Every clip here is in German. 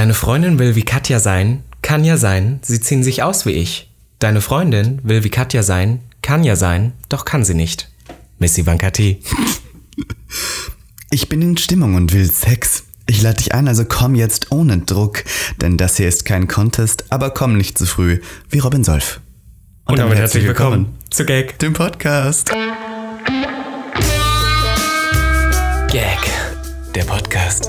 Deine Freundin will wie Katja sein, kann ja sein, sie ziehen sich aus wie ich. Deine Freundin will wie Katja sein, kann ja sein, doch kann sie nicht. Miss Ivanka T. Ich bin in Stimmung und will Sex. Ich lade dich ein, also komm jetzt ohne Druck, denn das hier ist kein Contest, aber komm nicht zu früh, wie Robin Solf. Und, damit herzlich willkommen zu Gag. dem Podcast. Gag, der Podcast.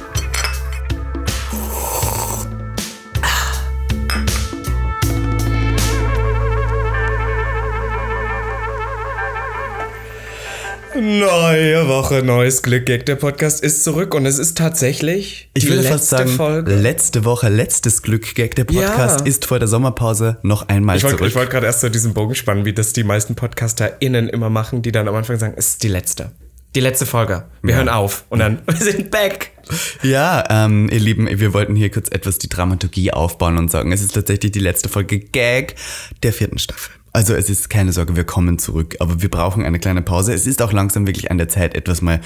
Neue Woche, neues Glück. Gag, der Podcast ist zurück und es ist tatsächlich Ich die würde letzte fast sagen, Folge. letzte Woche, letztes Glück, Gag. Der Podcast Ja. ist vor der Sommerpause noch einmal Ich wollte zurück. wollt gerade erst so diesen Bogen spannen, wie das die meisten PodcasterInnen immer machen, die dann am Anfang sagen, es ist die letzte. Die letzte Folge. Wir hören auf. Und dann, wir sind back. Ja, ähm, ihr Lieben, wir wollten hier kurz etwas die Dramaturgie aufbauen und sagen, es ist tatsächlich die letzte Folge Gag der vierten Staffel. Also es ist keine Sorge, wir kommen zurück, aber wir brauchen eine kleine Pause. Es ist auch langsam wirklich an der Zeit, etwas mal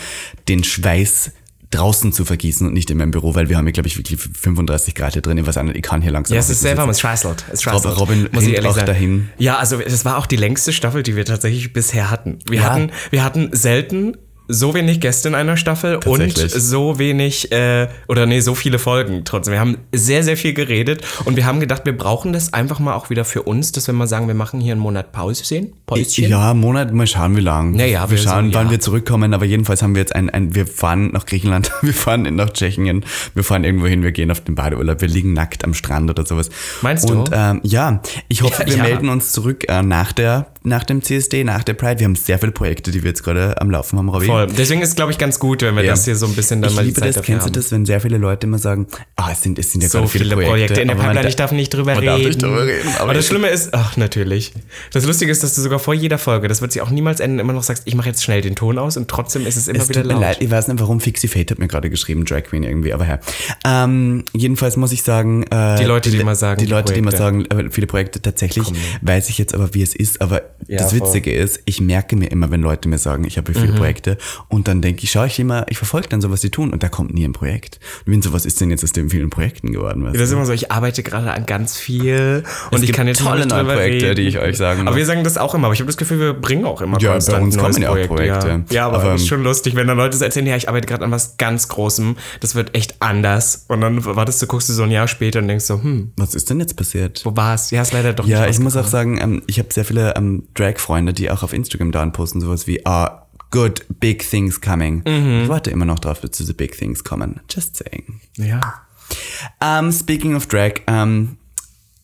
den Schweiß draußen zu vergießen und nicht in meinem Büro, weil wir haben hier, glaube ich, wirklich 35 Grad hier drin. Ich weiß auch nicht, ich kann hier langsam Ja, es ist sitzen. es schweißelt. Es. Robin muss ich ehrlich auch sagen. dahin. Ja, also das war auch die längste Staffel, die wir tatsächlich bisher hatten. Wir, Ja. hatten, wir hatten selten so wenig Gäste in einer Staffel und so wenig, äh, oder nee, so viele Folgen trotzdem. Wir haben sehr, sehr viel geredet und wir haben gedacht, wir brauchen das einfach mal auch wieder für uns, dass wir mal sagen, wir machen hier einen Monat Pause sehen. Päuschen. Ja, Monat, mal schauen, wie lang. Naja, wir wir schauen, so, wann ja. wir zurückkommen, aber jedenfalls haben wir jetzt ein, ein, wir fahren nach Griechenland, wir fahren nach Tschechien, wir fahren irgendwo hin, wir gehen auf den Badeurlaub, wir liegen nackt am Strand oder sowas. Meinst du? Und ähm, ja, ich hoffe, Ja, wir ja. melden uns zurück äh, nach der, nach dem CSD, nach der Pride. Wir haben sehr viele Projekte, die wir jetzt gerade am Laufen haben, Robby. Voll. Deswegen ist es, glaube ich, ganz gut, wenn wir Ja. das hier so ein bisschen dann ich mal die liebe das, kennst haben. du das, wenn sehr viele Leute immer sagen, ah, es sind, es sind ja so gerade viele Projekte, in der Pipeline, ich darf nicht drüber reden. darf nicht drüber reden, aber aber das Schlimme ist, ach natürlich. Das Lustige ist, dass du sogar vor jeder Folge, das wird sich auch niemals enden, immer noch sagst, ich mache jetzt schnell den Ton aus und trotzdem ist es immer Es wieder tut mir laut. leid, ich weiß nicht, warum Fixie Fate hat mir gerade geschrieben, Drag Queen irgendwie, aber ja. Ähm, jedenfalls muss ich sagen, äh, Die Leute, die immer sagen, die die Leute, die immer Projekte. sagen, äh, viele Projekte tatsächlich, weiß ich jetzt aber, wie es ist, aber Ja, das voll. Witzige ist, ich merke mir immer, wenn Leute mir sagen, ich habe viele Mhm. Projekte und dann denke ich, schaue ich immer, ich verfolge dann so, was die tun und da kommt nie ein Projekt. Und wenn so, was ist denn jetzt aus den vielen Projekten geworden? Weißt Das ist immer so, ich arbeite gerade an ganz viel und Es ich kann jetzt tolle neue Projekte, reden. die ich euch sagen Aber muss. wir sagen das auch immer, aber ich habe das Gefühl, wir bringen auch immer Ja, bei uns kommen ja auch Projekt, Projekte. Ja, ja aber, Aber- es ist schon lustig, wenn dann Leute so erzählen, ja, ich arbeite gerade an was ganz Großem, das wird echt anders und dann wartest du, guckst du so ein Jahr später und denkst so, hm, Was ist denn jetzt passiert? wo war's? Ja, ist leider doch Ja, ich muss auch sagen, ähm, ich habe sehr viele ähm, Drag-Freunde, die auch auf Instagram da posten, sowas wie, ah, good, big things coming. Mhm. Ich warte immer noch drauf, bis diese big things kommen. Just saying. Ja. Um, speaking of Drag, ähm,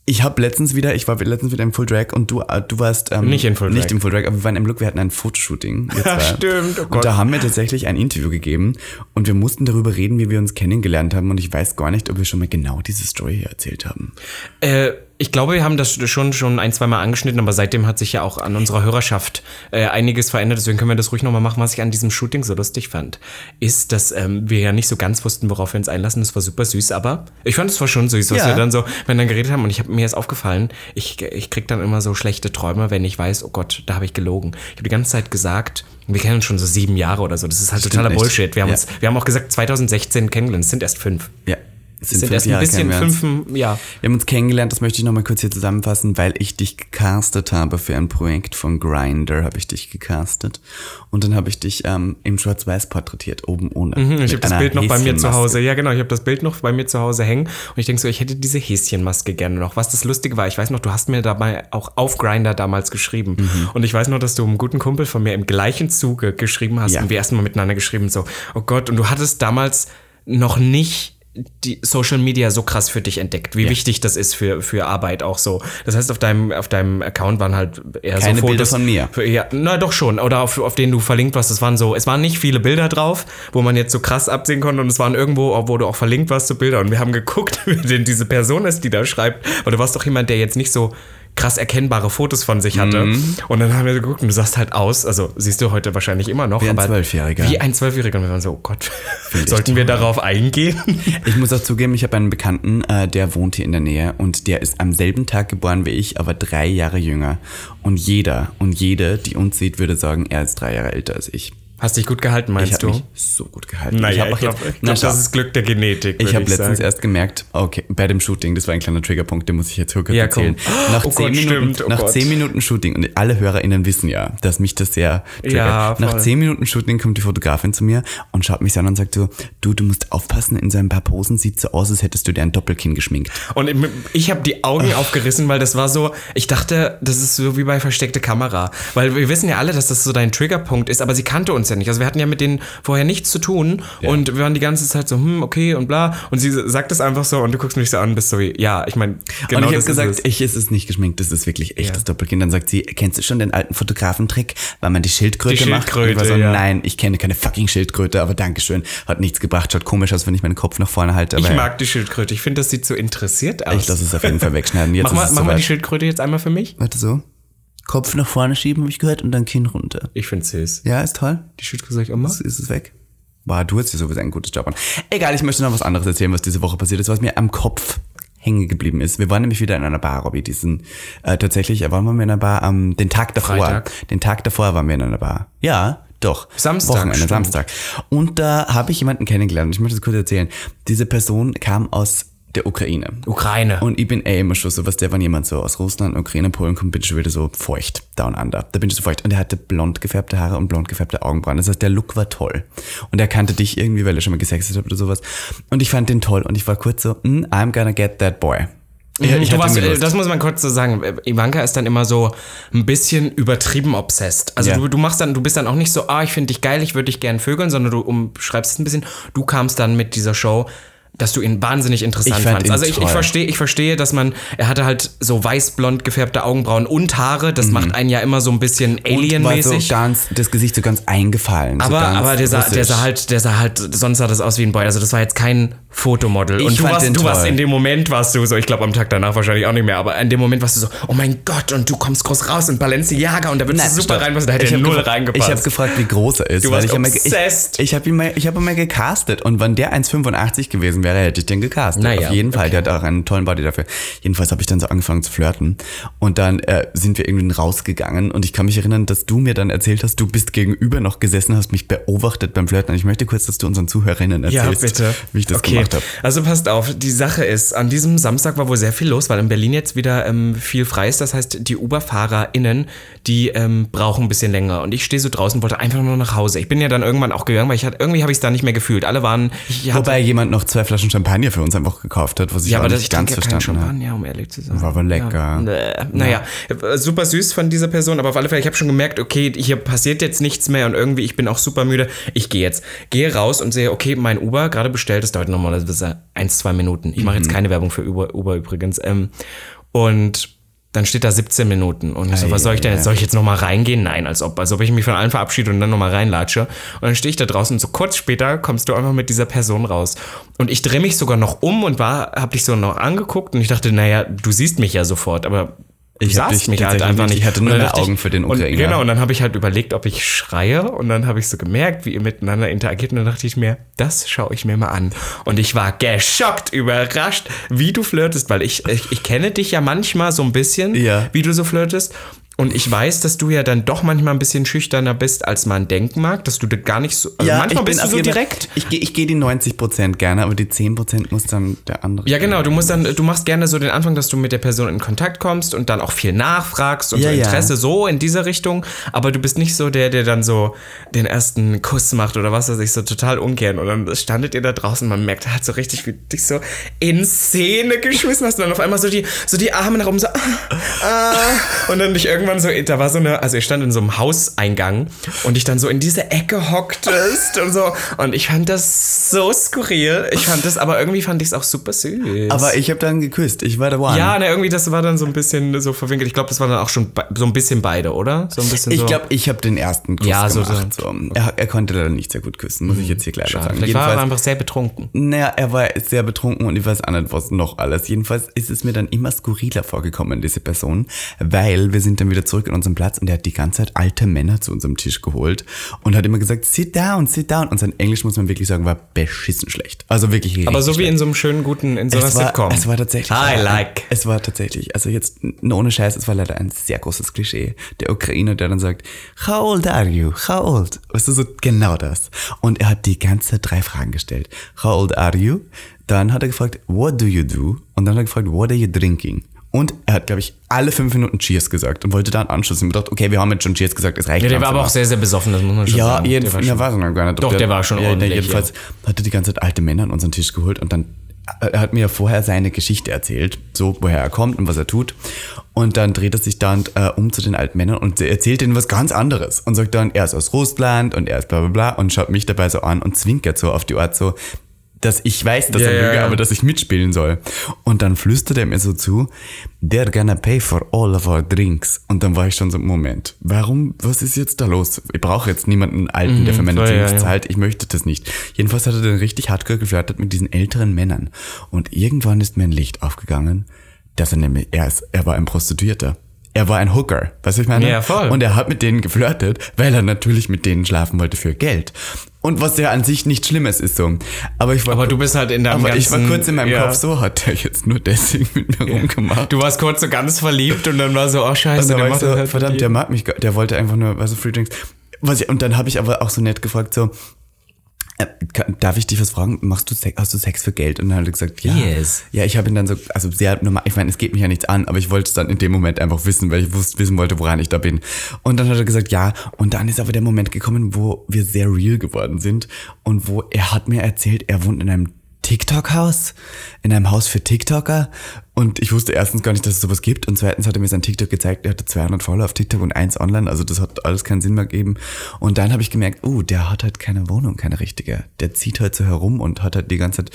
ich habe letztens wieder, ich war letztens wieder im Full Drag und du, äh, du warst ähm, Nicht in Full nicht Drag. im Full Drag, aber wir waren im Look, wir hatten ein Fotoshooting. Ja, stimmt, oh und da haben wir tatsächlich ein Interview gegeben und wir mussten darüber reden, wie wir uns kennengelernt haben und ich weiß gar nicht, ob wir schon mal genau diese Story hier erzählt haben. Äh, ich glaube, wir haben das schon, schon ein, zwei Mal angeschnitten, aber seitdem hat sich ja auch an unserer Hörerschaft äh, einiges verändert. Deswegen können wir das ruhig nochmal machen. Was ich an diesem Shooting so lustig fand, ist, dass ähm, wir ja nicht so ganz wussten, worauf wir uns einlassen. Das war super süß, aber ich fand es war schon süß, was Ja. wir dann so, wenn dann geredet haben. Und ich habe mir ist aufgefallen, ich, ich krieg dann immer so schlechte Träume, wenn ich weiß, oh Gott, da habe ich gelogen. Ich habe die ganze Zeit gesagt, wir kennen uns schon so sieben Jahre oder so. Das ist halt Stimmt totaler nicht. Bullshit. Wir haben, Ja. uns, wir haben auch gesagt, 2016 kennengelernt. Es sind erst fünf. Ja. Sind fünf erst ein Jahre bisschen fünf, ja. Wir haben uns kennengelernt, das möchte ich nochmal kurz hier zusammenfassen, weil ich dich gecastet habe für ein Projekt von Grinder, habe ich dich gecastet. Und dann habe ich dich ähm, im Schwarz-Weiß porträtiert, oben ohne. Mhm, Ich habe das Bild noch bei mir zu. Hause. Ja, genau. Ich habe das Bild noch bei mir zu Hause hängen. Und ich denke so, ich hätte diese Häschenmaske gerne noch. Was das Lustige war, ich weiß noch, du hast mir dabei auch auf Grinder damals geschrieben. Mhm. Und ich weiß noch, dass du einem guten Kumpel von mir im gleichen Zuge geschrieben hast. Ja. Und wir erstmal miteinander geschrieben, so, oh Gott. Und du hattest damals noch nicht die Social Media so krass für dich entdeckt, wie wichtig das ist für, für Arbeit auch so. Das heißt, auf deinem, auf deinem Account waren halt eher Keine so Fotos. Bilder von mir. Für, ja, na doch schon. Oder auf, auf denen du verlinkt warst. Es waren so, es waren nicht viele Bilder drauf, wo man jetzt so krass absehen konnte. Und es waren irgendwo, wo du auch verlinkt warst, so Bilder. Und wir haben geguckt, wer denn diese Person ist, die da schreibt. Weil du warst doch jemand, der jetzt nicht so krass erkennbare Fotos von sich hatte. Mhm. Und dann haben wir geguckt und du sahst halt aus, also siehst du heute wahrscheinlich immer noch. Wie ein Zwölfjähriger. Wie ein Zwölfjähriger. Und wir waren so, oh Gott, ich sollten wir darauf eingehen? Ich muss auch zugeben, ich habe einen Bekannten, äh, der wohnt hier in der Nähe und der ist am selben Tag geboren wie ich, aber drei Jahre jünger. Und jeder und jede, die uns sieht, würde sagen, er ist drei Jahre älter als ich. Hast dich gut gehalten, meinst Ich habe du? mich so gut gehalten. Naja, ich auch glaube, glaub, das ist Glück der Genetik. Ich habe letztens sagen. erst gemerkt, okay, bei dem Shooting, das war ein kleiner Triggerpunkt, den muss ich jetzt kurz Ja, komm. erzählen. Nach, Oh zehn, Gott, Minuten, stimmt, oh nach zehn Minuten Shooting, und alle HörerInnen wissen ja, dass mich das sehr triggert. Ja, nach zehn Minuten Shooting kommt die Fotografin zu mir und schaut mich an und sagt so, du, du musst aufpassen, in so ein paar Posen sieht so aus, als hättest du dir ein Doppelkinn geschminkt. Und ich habe die Augen aufgerissen, weil das war so, ich dachte, das ist so wie bei versteckte Kamera. Weil wir wissen ja alle, dass das so dein Triggerpunkt ist, aber sie kannte uns ja nicht. Also wir hatten ja mit denen vorher nichts zu tun und wir waren die ganze Zeit so, hm, okay und bla. Und sie sagt es einfach so und du guckst mich so an, bist so wie, ja, ich meine, genau und ich habe ist gesagt, es. ich, es ist nicht geschminkt, das ist wirklich echtes Doppelkinn. Dann sagt sie, kennst du schon den alten Fotografentrick, weil man die Schildkröte, Die macht? Und ich war so, Schildkröte, ja. nein, ich kenne keine fucking Schildkröte, aber Dankeschön. Hat nichts gebracht, schaut komisch aus, wenn ich meinen Kopf nach vorne halte. Aber Ich ja. mag die Schildkröte. Ich finde, das sieht so interessiert aus. Ich lasse es auf jeden Fall wegschneiden. Jetzt mach mal, ist mach mal die. Schildkröte jetzt einmal für mich. Warte so. Kopf nach vorne schieben, habe ich gehört, und dann Kinn runter. Ich finde süß. Ja, ist toll. Die Schildkröte sag ich auch mal. Ist es weg? Boah, du hast ja sowieso einen guten Job an. Egal, ich möchte noch was anderes erzählen, was diese Woche passiert ist, was mir am Kopf hängen geblieben ist. Wir waren nämlich wieder in einer Bar, Robby. Diesen, äh, tatsächlich, äh, waren wir in einer Bar am, den Tag davor. Freitag? Den Tag davor waren wir in einer Bar. Ja, doch. Samstag, Wochenende, stimmt. Samstag. Und da habe ich jemanden kennengelernt. Ich möchte das kurz erzählen. Diese Person kam aus der Ukraine. Ukraine. Und ich bin eh immer schon so, was der, wenn jemand so aus Russland, Ukraine, Polen kommt, bin ich schon wieder so feucht, down under. Da bin ich so feucht. Und er hatte blond gefärbte Haare und blond gefärbte Augenbrauen. Das heißt, der Look war toll. Und er kannte dich irgendwie, weil er schon mal gesextet hat oder sowas. Und ich fand den toll. Und ich war kurz so, mm, I'm gonna get that boy. Ja, ich du hatte warst, äh, das muss man kurz so sagen. Ivanka ist dann immer so ein bisschen übertrieben obsessed. Also Ja. du, du machst dann, du bist dann auch nicht so, ah, ich finde dich geil, ich würde dich gern vögeln, sondern du umschreibst es ein bisschen. Du kamst dann mit dieser Show dass du ihn wahnsinnig interessant Ich fand fandst. Also ich, ich verstehe, ich verstehe, dass man, er hatte halt so weiß-blond gefärbte Augenbrauen und Haare. Das macht einen ja immer so ein bisschen Mhm. War so alienmäßig. ganz, das Gesicht so ganz eingefallen. so Aber, ganz aber der, sah, der sah halt, der sah halt, sonst sah das aus wie ein Boy. Also das war jetzt kein Fotomodel. Ich und du warst, du warst toll. in dem Moment warst du so, ich glaube am Tag danach wahrscheinlich auch nicht mehr, aber in dem Moment warst du so, oh mein Gott, und du kommst groß raus und Balenciaga und da würdest du super reinpassen. Da hätte Ich null reingepasst. Ich habe gefragt, wie groß er ist. Du weil warst ich obsessed. Ich, ich habe ihn, mal- ich hab ihn mal gecastet und wenn der 1,85 gewesen wäre, hätte ich den gecastet. Naja, Auf jeden Fall. Der hat auch einen tollen Body dafür. Jedenfalls habe ich dann so angefangen zu flirten und dann äh, sind wir irgendwie rausgegangen und ich kann mich erinnern, dass du mir dann erzählt hast, du bist gegenüber noch gesessen, hast mich beobachtet beim Flirten und ich möchte kurz, dass du unseren Zuhörerinnen ja, erzählst, bitte. wie ich das okay. Gemacht habe. Also passt auf, die Sache ist, an diesem Samstag war wohl sehr viel los, weil in Berlin jetzt wieder ähm, viel frei ist. Das heißt, die UberfahrerInnen, die ähm, brauchen ein bisschen länger. Und ich stehe so draußen, wollte einfach nur nach Hause. Ich bin ja dann irgendwann auch gegangen, weil ich hatte, irgendwie habe ich es da nicht mehr gefühlt. Alle waren, Wobei jemand noch zwei Flaschen Champagner für uns einfach gekauft hat, was ich ja, aber nicht ich ganz verstanden habe. Champagner, um ehrlich zu sein. War aber lecker. Ja. Naja, super süß von dieser Person, aber auf alle Fälle, ich habe schon gemerkt, okay, hier passiert jetzt nichts mehr und irgendwie, ich bin auch super müde. Ich gehe jetzt. Gehe raus und sehe, okay, mein Uber gerade bestellt, das dauert normalerweise eins, zwei Minuten. Ich mache Mhm. jetzt keine Werbung für Uber, Uber übrigens. Ähm, und dann steht da 17 Minuten. Und ich so, was soll ich denn jetzt? Soll ich jetzt nochmal reingehen? Nein, als ob, als ob ich mich von allen verabschiede und dann nochmal reinlatsche. Und dann stehe ich da draußen und so kurz später kommst du einfach mit dieser Person raus. Und ich drehe mich sogar noch um und war, hab dich so noch angeguckt und ich dachte, naja, du siehst mich ja sofort, aber Ich dich mich halt einfach nicht. Ich hatte nur Und mehr Augen für den und, Ukrainer. Genau, und dann habe ich halt überlegt, ob ich schreie und dann habe ich so gemerkt, wie ihr miteinander interagiert und dann dachte ich mir, das schaue ich mir mal an. Und ich war geschockt, überrascht, wie du flirtest, weil ich, ich, ich kenne dich ja manchmal so ein bisschen, Ja. wie du so flirtest. Und ich weiß, dass du ja dann doch manchmal ein bisschen schüchterner bist, als man denken mag, dass du da gar nicht so. Also manchmal bist du so direkt. Ich gehe geh die 90% gerne, aber die 10% muss dann der andere. Ja, genau, du musst dann, du machst gerne so den Anfang, dass du mit der Person in Kontakt kommst und dann auch viel nachfragst und Ja, so ja. Interesse so in dieser Richtung, aber du bist nicht so der, der dann so den ersten Kuss macht oder was weiß ich, so total ungern. Und dann standet ihr da draußen, man merkt, er hat so richtig wie dich so in Szene geschmissen hast und dann auf einmal so die, so die Arme nach oben so, ah, ah, und dann dich irgendwie irgendwann so, da war so eine, also ich stand in so einem Hauseingang und ich dann so in diese Ecke hocktest und so. Und ich fand das so skurril. Ich fand das, aber irgendwie fand ich es auch super süß. Aber ich habe dann geküsst. Ich war der One. ja, ne, irgendwie, das war dann so ein bisschen so verwinkelt. Ich glaube, das war dann auch schon so ein bisschen beide, oder? So ein bisschen Ich so. glaube, ich habe den ersten Kuss Ja, so- gemacht. So, Er, er konnte leider nicht sehr gut küssen, muss ich jetzt hier gleich Schade. sagen. Vielleicht war er einfach sehr betrunken. naja, er war sehr betrunken und ich weiß auch nicht, was noch alles. Jedenfalls ist es mir dann immer skurriler vorgekommen, diese Person, weil wir sind dann wieder zurück in unseren Platz und er hat die ganze Zeit alte Männer zu unserem Tisch geholt und hat immer gesagt, sit down, sit down. Und sein Englisch, muss man wirklich sagen, war beschissen schlecht. Also wirklich Aber so wie schlecht. in so einem schönen, guten, in so einer es war, Sitcom. es war tatsächlich. I like. Es war tatsächlich, also jetzt ohne Scheiß, es war leider ein sehr großes Klischee. Der Ukrainer, der dann sagt, How old are you? How old? Weißt du, so genau das. Und er hat die ganze Zeit drei Fragen gestellt. How old are you? Dann hat er gefragt, What do you do? Und dann hat er gefragt, What are you drinking? Und er hat, glaube ich, alle fünf Minuten Cheers gesagt und wollte da einen Anschluss. Und ich dachte, okay, wir haben jetzt schon Cheers gesagt, es reicht Ja, der war aber auch sehr, sehr besoffen, das muss man schon Ja, sagen. jedenfalls, Der der war war schon- gar nicht. Doch, der war schon ja, ordentlich, Jedenfalls hat er die ganze Zeit alte Männer an unseren Tisch geholt und dann er hat mir ja vorher seine Geschichte erzählt, so woher er kommt und was er tut. Und dann dreht er sich dann äh, um zu den alten Männern und erzählt ihnen was ganz anderes und sagt dann, er ist aus Russland und er ist bla bla bla und schaut mich dabei so an und zwinkert so auf die Art so, dass ich weiß, dass Ja, er lüge, ja. aber dass ich mitspielen soll. Und dann flüstert er mir so zu, they're gonna pay for all of our drinks. Und dann war ich schon so, Moment, warum, was ist jetzt da los? Ich brauche jetzt niemanden Alten, der für meine voll, ja, Drinks ja. zahlt. Ich möchte das nicht. Jedenfalls hat er dann richtig hardcore geflirtet mit diesen älteren Männern. Und irgendwann ist mir ein Licht aufgegangen, dass er nämlich, er, ist, er war ein Prostituierter. Er war ein Hooker, weißt du, was ich meine? Ja, voll. Und er hat mit denen geflirtet, weil er natürlich mit denen schlafen wollte für Geld. Und was ja an sich nicht Schlimmes ist so. Aber ich war, Aber du bist halt in deinem aber ich war ganzen- kurz in meinem ja. Kopf so, hat er jetzt nur deswegen mit mir rumgemacht. Du warst kurz so ganz verliebt und dann war so, oh Und scheiße, dann der war ich macht so, halt verdammt, der mag mich, gar- der wollte einfach nur, also Free Drinks. Was ich, und dann habe ich aber auch so nett gefragt, so, darf ich dich was fragen? Machst du Sex, hast du Sex für Geld? Und dann hat er gesagt, ja. Yes. Ja, ich habe ihn dann so, also sehr normal, ich meine, es geht mich ja nichts an, aber ich wollte es dann in dem Moment einfach wissen, weil ich wusste, wissen wollte, woran ich da bin. Und dann hat er gesagt, ja. Und dann ist aber der Moment gekommen, wo wir sehr real geworden sind und wo er hat mir erzählt, er wohnt in einem TikTok-Haus, in einem Haus für TikToker. Und ich wusste erstens gar nicht, dass es sowas gibt. Und zweitens hat er mir sein TikTok gezeigt, er hatte 200 Follower auf TikTok und eins online. Also das hat alles keinen Sinn mehr gegeben. Und dann habe ich gemerkt, oh, der hat halt keine Wohnung, keine richtige. Der zieht halt so herum und hat halt die ganze Zeit,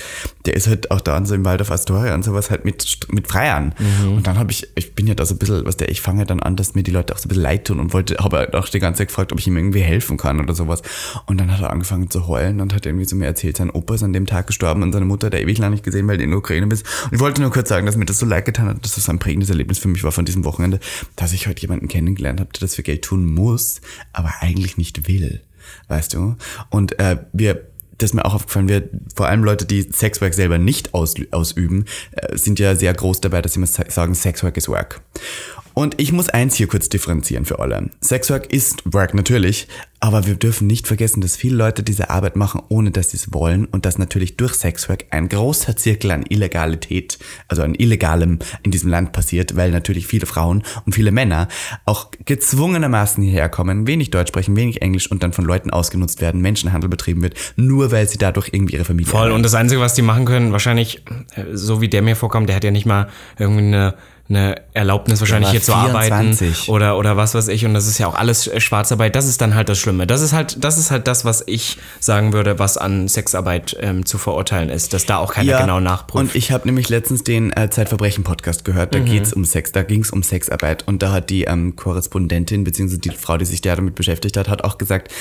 der ist halt auch da so im Wald auf Astoria und sowas halt mit, mit Freiern. Und dann habe ich, ich bin ja da so ein bisschen, was der, ich fange dann an, dass mir die Leute auch so ein bisschen leid tun und wollte, habe halt auch die ganze Zeit gefragt, ob ich ihm irgendwie helfen kann oder sowas. Und dann hat er angefangen zu heulen und hat irgendwie zu mir erzählt, sein Opa ist an dem Tag gestorben und seine Mutter hat er ewig lang nicht gesehen, weil die in der Ukraine ist. Und ich wollte nur kurz sagen, dass mir das so leid getan hat, dass das ein prägendes Erlebnis für mich war von diesem Wochenende, dass ich heute jemanden kennengelernt habe, der das für Geld tun muss, aber eigentlich nicht will. Weißt du? Und äh, wir das ist mir auch aufgefallen, wir, vor allem Leute, die Sexwork selber nicht aus, ausüben, äh, sind ja sehr groß dabei, dass sie immer sa- sagen, Sexwork is work. Und ich muss eins hier kurz differenzieren für alle. Sexwork ist Work natürlich, aber wir dürfen nicht vergessen, dass viele Leute diese Arbeit machen, ohne dass sie es wollen und dass natürlich durch Sexwork ein großer Zirkel an Illegalität, also an Illegalem in diesem Land passiert, weil natürlich viele Frauen und viele Männer auch gezwungenermaßen hierher kommen, wenig Deutsch sprechen, wenig Englisch und dann von Leuten ausgenutzt werden, Menschenhandel betrieben wird, nur weil sie dadurch irgendwie ihre Familie Voll. Und das Einzige, was die machen können, wahrscheinlich, äh, so wie der mir vorkommt, der hat ja nicht mal irgendwie eine, eine Erlaubnis wahrscheinlich hier zu arbeiten 24. oder oder was weiß ich und das ist ja auch alles äh, Schwarzarbeit. Das ist dann halt das Schlimme. Das ist halt das ist halt das, was ich sagen würde, was an Sexarbeit ähm, zu verurteilen ist, dass da auch keiner genau nachprüft. Und ich habe nämlich letztens den äh, Zeitverbrechen-Podcast gehört. Da geht's um Sex, da ging's um Sexarbeit. Und da hat die ähm, Korrespondentin, beziehungsweise die Frau, die sich da damit beschäftigt hat, hat auch gesagt,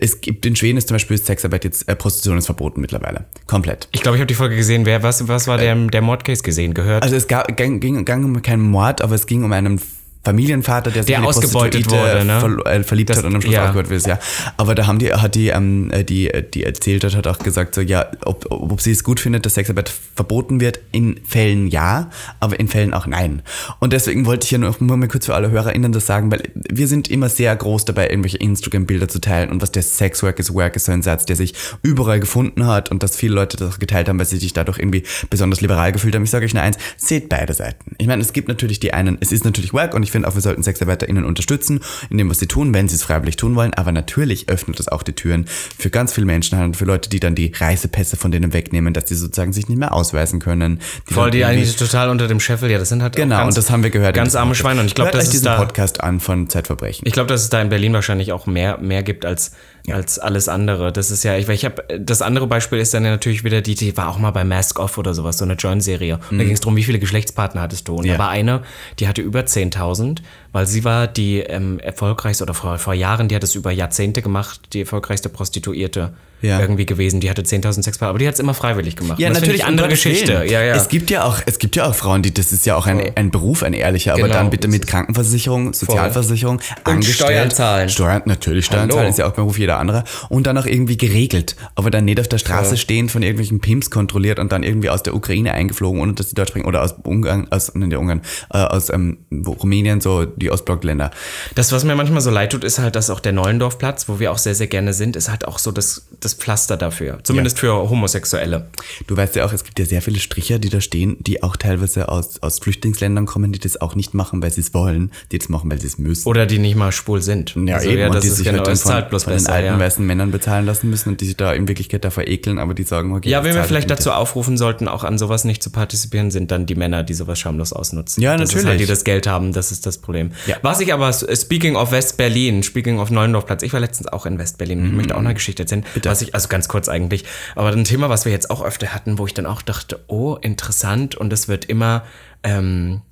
es gibt in Schweden ist zum Beispiel Sexarbeit jetzt, äh, Prostitution ist verboten mittlerweile. Komplett. ich glaube, ich habe die Folge gesehen. Wer was was war der der Mordcase gesehen gehört? Also es gab, ging, ging, ging um keinen Mord, aber es ging um einen Familienvater, der Der ausgebeutet wurde, ne? verl- äh, verliebt Das- hat und am Schluss ja. aufgehört wird, ja. Aber da haben die, hat die, ähm, äh, die, äh, die erzählt hat, hat auch gesagt, so, ja, ob, ob sie es gut findet, dass Sexarbeit verboten wird. In Fällen ja, aber in Fällen auch nein. Und deswegen wollte ich ja nur, nur mal kurz für alle HörerInnen das sagen, weil wir sind immer sehr groß dabei, irgendwelche Instagram-Bilder zu teilen und was der Sexwork is Work ist so ein Satz, der sich überall gefunden hat und dass viele Leute das geteilt haben, weil sie sich dadurch irgendwie besonders liberal gefühlt haben. Ich sage euch nur eins, seht beide Seiten. Ich meine, es gibt natürlich die einen, es ist natürlich Work und ich finde finde auch, wir sollten SexarbeiterInnen unterstützen, in dem, was sie tun, wenn sie es freiwillig tun wollen. Aber natürlich öffnet das auch die Türen für ganz viele Menschen, halt, für Leute, die dann die Reisepässe von denen wegnehmen, dass die sozusagen sich nicht mehr ausweisen können. Die Voll, die eigentlich total unter dem Scheffel, ja, das sind halt Genau, ganz, und das haben wir gehört. Ganz arme Schweine. Und ich glaube, das ist diesen da, Podcast an von Zeitverbrechen. Ich glaube, dass es da in Berlin wahrscheinlich auch mehr, mehr gibt als. Als alles andere. Das ist ja, ich, ich habe, das andere Beispiel ist dann ja natürlich wieder die, die war auch mal bei Mask Off oder sowas, so eine Join-Serie. Mhm. Da ging es darum, wie viele Geschlechtspartner hattest du. Und ja. da war eine, die hatte über 10.000, weil sie war die ähm, erfolgreichste, oder vor, vor Jahren, die hat es über Jahrzehnte gemacht, die erfolgreichste Prostituierte ja. irgendwie gewesen. Die hatte 10.000 Sexpaare, aber die hat es immer freiwillig gemacht. Ja, natürlich andere Geschichte. Ja, ja. Es gibt ja auch, es gibt ja auch Frauen, die das ist ja auch ein, ein Beruf, ein ehrlicher, aber genau. dann bitte mit Krankenversicherung, Sozialversicherung, Voll. angestellt, Steuern zahlen. Steuern, natürlich Steuern zahlen ist ja auch Beruf jeder andere und dann auch irgendwie geregelt, aber dann nicht auf der Straße Voll. stehen von irgendwelchen Pimps kontrolliert und dann irgendwie aus der Ukraine eingeflogen, ohne dass die Deutsch sprechen oder aus Ungarn, aus in der Ungarn, äh, aus ähm, Rumänien so die Ostblockländer. Das, was mir manchmal so leid tut, ist halt, dass auch der Neulendorfplatz, wo wir auch sehr sehr gerne sind, ist halt auch so das das Pflaster dafür. Zumindest ja. für Homosexuelle. Du weißt ja auch, es gibt ja sehr viele Stricher, die da stehen, die auch teilweise aus, aus Flüchtlingsländern kommen, die das auch nicht machen, weil sie es wollen, die das machen, weil sie es müssen. Oder die nicht mal schwul sind. Ja, also, eben. Ja, und die sich genau, halt dann von, von den alten ja. weißen Männern bezahlen lassen müssen und die sich da in Wirklichkeit davor ekeln, aber die sagen, okay. Ja, wenn wir vielleicht dazu aufrufen sollten, auch an sowas nicht zu partizipieren, sind dann die Männer, die sowas schamlos ausnutzen. Ja, das natürlich. Halt, die das Geld haben, das ist das Problem. Ja. Was ich aber, speaking of West-Berlin, speaking of Neulendorfplatz, ich war letztens auch in West-Berlin. Mhm. Ich möchte auch eine Geschichte erzählen. Bitte. Was ich, also ganz kurz eigentlich, aber ein Thema, was wir jetzt auch öfter hatten, wo ich dann auch dachte, oh, interessant und es wird immer ähm,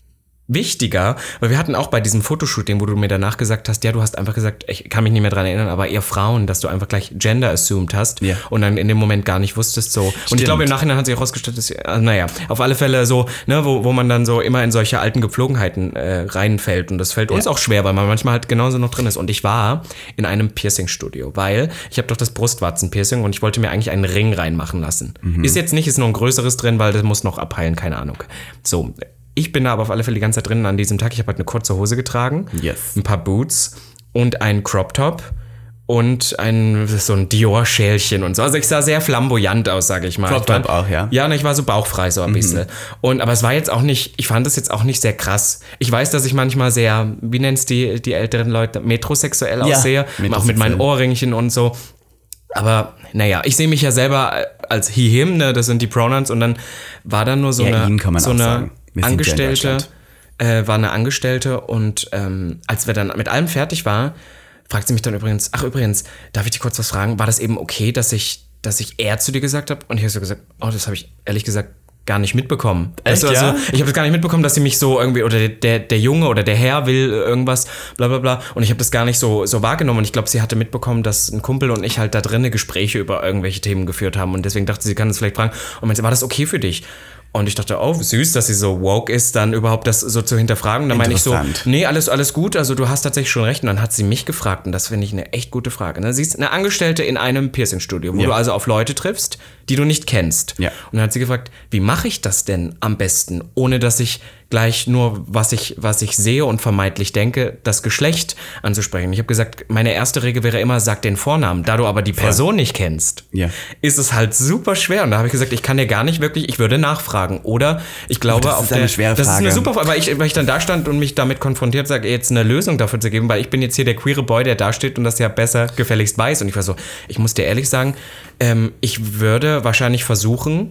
wichtiger, weil wir hatten auch bei diesem Fotoshooting, wo du mir danach gesagt hast, ja, du hast einfach gesagt, ich kann mich nicht mehr dran erinnern, aber ihr Frauen, dass du einfach gleich Gender assumed hast ja. und dann in dem Moment gar nicht wusstest so. Stimmt. Und ich glaube, im Nachhinein hat sich herausgestellt, dass, äh, naja, auf alle Fälle so, ne, wo, wo man dann so immer in solche alten Gepflogenheiten äh, reinfällt und das fällt ja. uns auch schwer, weil man manchmal halt genauso noch drin ist. Und ich war in einem Piercing-Studio, weil ich habe doch das Brustwarzen-Piercing und ich wollte mir eigentlich einen Ring reinmachen lassen. Mhm. Ist jetzt nicht, ist nur ein größeres drin, weil das muss noch abheilen, keine Ahnung. So, ich bin da aber auf alle Fälle die ganze Zeit drin an diesem Tag. Ich habe halt eine kurze Hose getragen, yes. ein paar Boots und einen Crop Top und ein so ein Dior-Schälchen und so. Also ich sah sehr flamboyant aus, sage ich mal. Crop Top auch, ja. Ja, ne, ich war so bauchfrei so ein mhm. bisschen. Und aber es war jetzt auch nicht, ich fand das jetzt auch nicht sehr krass. Ich weiß, dass ich manchmal sehr, wie nennst die die älteren Leute, metrosexuell ja, aussehe, metrosexuell. auch mit meinen Ohrringchen und so. Aber naja, ich sehe mich ja selber als he, him, ne, das sind die Pronouns und dann war da nur so ja, eine, so eine sagen. Angestellte, äh, war eine Angestellte und ähm, als wir dann mit allem fertig waren, fragt sie mich dann übrigens, ach übrigens, darf ich dir kurz was fragen? War das eben okay, dass ich, dass ich er zu dir gesagt habe? Und ich habe so gesagt, oh, das habe ich ehrlich gesagt gar nicht mitbekommen. Echt, also, ja? ich habe das gar nicht mitbekommen, dass sie mich so irgendwie oder der, der Junge oder der Herr will irgendwas, bla bla bla. Und ich habe das gar nicht so, so wahrgenommen. Und ich glaube, sie hatte mitbekommen, dass ein Kumpel und ich halt da drinnen Gespräche über irgendwelche Themen geführt haben. Und deswegen dachte sie, kann das vielleicht fragen. Und meinte, war das okay für dich? Und ich dachte, oh, süß, dass sie so woke ist, dann überhaupt das so zu hinterfragen. Und dann meine ich so, nee, alles, alles gut, also du hast tatsächlich schon recht. Und dann hat sie mich gefragt, und das finde ich eine echt gute Frage. Ne? Sie ist eine Angestellte in einem Piercing-Studio, wo ja. du also auf Leute triffst, die du nicht kennst. Ja. Und dann hat sie gefragt, wie mache ich das denn am besten, ohne dass ich gleich nur, was ich, was ich sehe und vermeintlich denke, das Geschlecht anzusprechen. Ich habe gesagt, meine erste Regel wäre immer, sag den Vornamen. Da du aber die Person nicht kennst, ja. ist es halt super schwer. Und da habe ich gesagt, ich kann dir gar nicht wirklich, ich würde nachfragen. Oder ich glaube, das ist eine der, schwere das Frage. ist eine super Frage, weil ich, weil ich dann da stand und mich damit konfrontiert, sage, jetzt eine Lösung dafür zu geben, weil ich bin jetzt hier der queere Boy, der da steht und das ja besser gefälligst weiß. Und ich war so, ich muss dir ehrlich sagen, ähm, ich würde wahrscheinlich versuchen,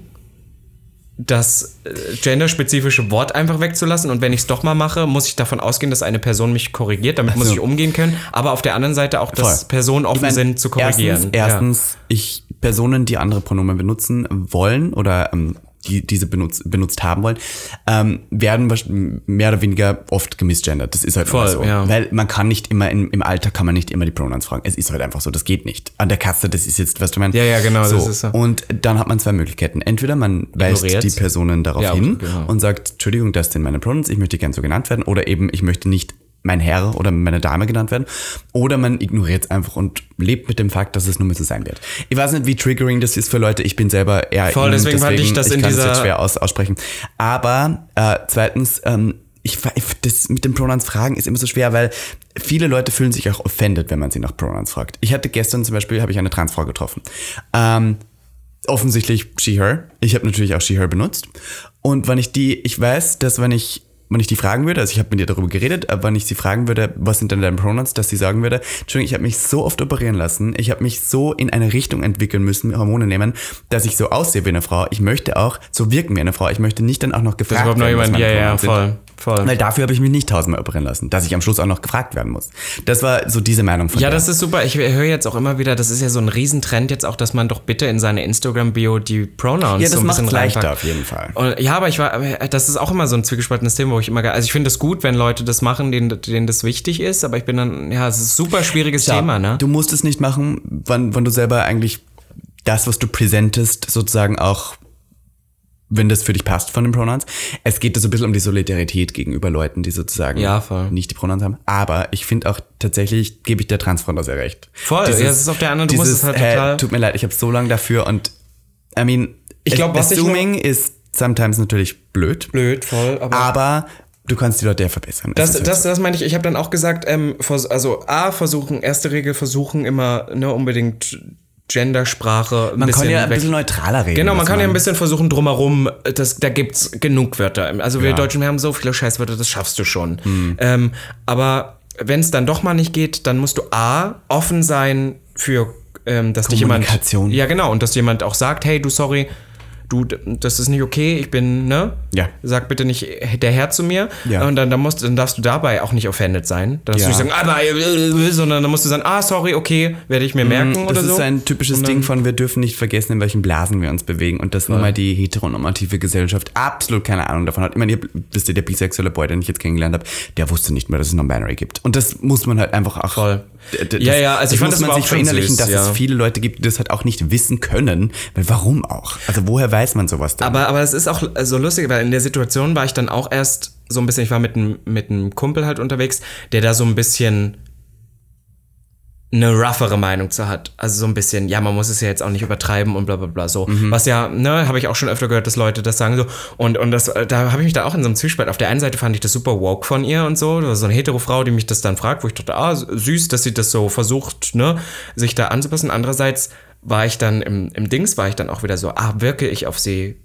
das äh, genderspezifische Wort einfach wegzulassen und wenn ich es doch mal mache, muss ich davon ausgehen, dass eine Person mich korrigiert, damit also, muss ich umgehen können, aber auf der anderen Seite auch, dass voll. Personen offen ich mein, sind zu korrigieren. Erstens, erstens ja. ich Personen, die andere Pronomen benutzen wollen oder ähm, die diese benutzt, benutzt haben wollen, ähm, werden mehr oder weniger oft gemisgendert. Das ist halt Voll, so. Ja. Weil man kann nicht immer, in, im Alter kann man nicht immer die Pronouns fragen. Es ist halt einfach so, das geht nicht. An der Kasse, das ist jetzt, was du meinst. Ja, ja, genau, so. das ist so. Und dann hat man zwei Möglichkeiten. Entweder man weist die Personen darauf ja, hin genau. und sagt, Entschuldigung, das sind meine Pronouns, ich möchte gern so genannt werden. Oder eben, ich möchte nicht mein Herr oder meine Dame genannt werden. Oder man ignoriert es einfach und lebt mit dem Fakt, dass es nur so sein wird. Ich weiß nicht, wie triggering das ist für Leute. Ich bin selber eher Voll, in, deswegen, deswegen fand ich das ich in kann dieser... Jetzt schwer aus, aussprechen. Aber äh, zweitens, ähm, ich, das mit den Pronouns fragen ist immer so schwer, weil viele Leute fühlen sich auch offended, wenn man sie nach Pronouns fragt. Ich hatte gestern zum Beispiel, habe ich eine Transfrau getroffen. Ähm, offensichtlich she, her. Ich habe natürlich auch she, her benutzt. Und wenn ich die, ich weiß, dass wenn ich wenn ich die fragen würde, also ich habe mit ihr darüber geredet, aber wenn ich sie fragen würde, was sind denn deine Pronouns, dass sie sagen würde, Entschuldigung, ich habe mich so oft operieren lassen, ich habe mich so in eine Richtung entwickeln müssen, Hormone nehmen, dass ich so aussehe wie eine Frau. Ich möchte auch so wirken wie eine Frau. Ich möchte nicht dann auch noch gefragt noch werden, was meine ja, ja, Pronouns sind. Voll. Weil dafür habe ich mich nicht tausendmal operieren lassen, dass ich am Schluss auch noch gefragt werden muss. Das war so diese Meinung von Ja, der. das ist super. Ich höre jetzt auch immer wieder, das ist ja so ein Riesentrend jetzt auch, dass man doch bitte in seine Instagram-Bio die Pronouns ja, das so ein bisschen leichter reinpackt. auf jeden Fall. Und, ja, aber ich war, das ist auch immer so ein zwiegespaltenes Thema, wo ich immer, also ich finde es gut, wenn Leute das machen, denen, denen das wichtig ist, aber ich bin dann, ja, es ist ein super schwieriges Ja, Thema, ne? Du musst es nicht machen, wann, wann du selber eigentlich das, was du präsentest, sozusagen auch, wenn das für dich passt von den Pronouns. Es geht da so ein bisschen um die Solidarität gegenüber Leuten, die sozusagen Ja, nicht die Pronouns haben. Aber ich finde auch tatsächlich, gebe ich der Transfrau sehr recht. Voll, ja, es ist auf der anderen, du musst dieses, es halt hey, Tut mir leid, ich habe so lange dafür und, I mean, Ich glaub, was ich Assuming ist sometimes natürlich blöd, Blöd, voll, aber. aber du kannst die Leute ja verbessern. Es Das, halt das, das meine ich, ich habe dann auch gesagt, ähm, also A, versuchen, erste Regel versuchen immer ne, unbedingt Gendersprache ein Man bisschen kann ja ein bisschen neutraler reden. Genau, man kann ja ein bisschen versuchen drumherum, das, da gibt's genug Wörter. Also wir Ja. Deutschen, wir haben so viele Scheißwörter, das schaffst du schon. Hm. Ähm, aber wenn es dann doch mal nicht geht, dann musst du A, offen sein für, ähm, dass dich jemand... Kommunikation. Ja, genau. Und dass jemand auch sagt, hey, du, sorry, du, das ist nicht okay, ich bin, ne? Ja. Sag bitte nicht der Herr zu mir. Ja. Und dann, dann, musst, dann darfst du dabei auch nicht offended sein. Dann darfst Ja. du nicht sagen, aber, äh, sondern dann musst du sagen, ah, sorry, okay, werde ich mir merken Mhm, Das oder ist so. ein typisches Ding von, wir dürfen nicht vergessen, in welchen Blasen wir uns bewegen und dass nun mal die heteronormative Gesellschaft absolut keine Ahnung davon hat. Ich meine, ihr wisst ihr, der bisexuelle Boy, den ich jetzt kennengelernt habe, der wusste nicht mehr, dass es Non-Binary gibt. Und das muss man halt einfach auch... Voll. D- d- Ja, das, ja, also ich das fand muss das man sich auch verinnerlichen, süß, dass ja. es viele Leute gibt, die das halt auch nicht wissen können. Weil warum auch? Also woher weiß man sowas denn? Aber, aber es ist auch so lustig, weil in der Situation war ich dann auch erst so ein bisschen, ich war mit einem mit einem Kumpel halt unterwegs, der da so ein bisschen eine roughere Meinung zu hat. Also so ein bisschen, ja, man muss es ja jetzt auch nicht übertreiben und bla bla bla so. Mhm. Was ja, ne, habe ich auch schon öfter gehört, dass Leute das sagen so. Und, und das, da habe ich mich da auch in so einem Zwiespalt. Auf der einen Seite fand ich das super woke von ihr und so. So eine hetero Frau, die mich das dann fragt, wo ich dachte, ah, süß, dass sie das so versucht, ne, sich da anzupassen. Andererseits war ich dann im, im Dings, war ich dann auch wieder so, ah, wirke ich auf sie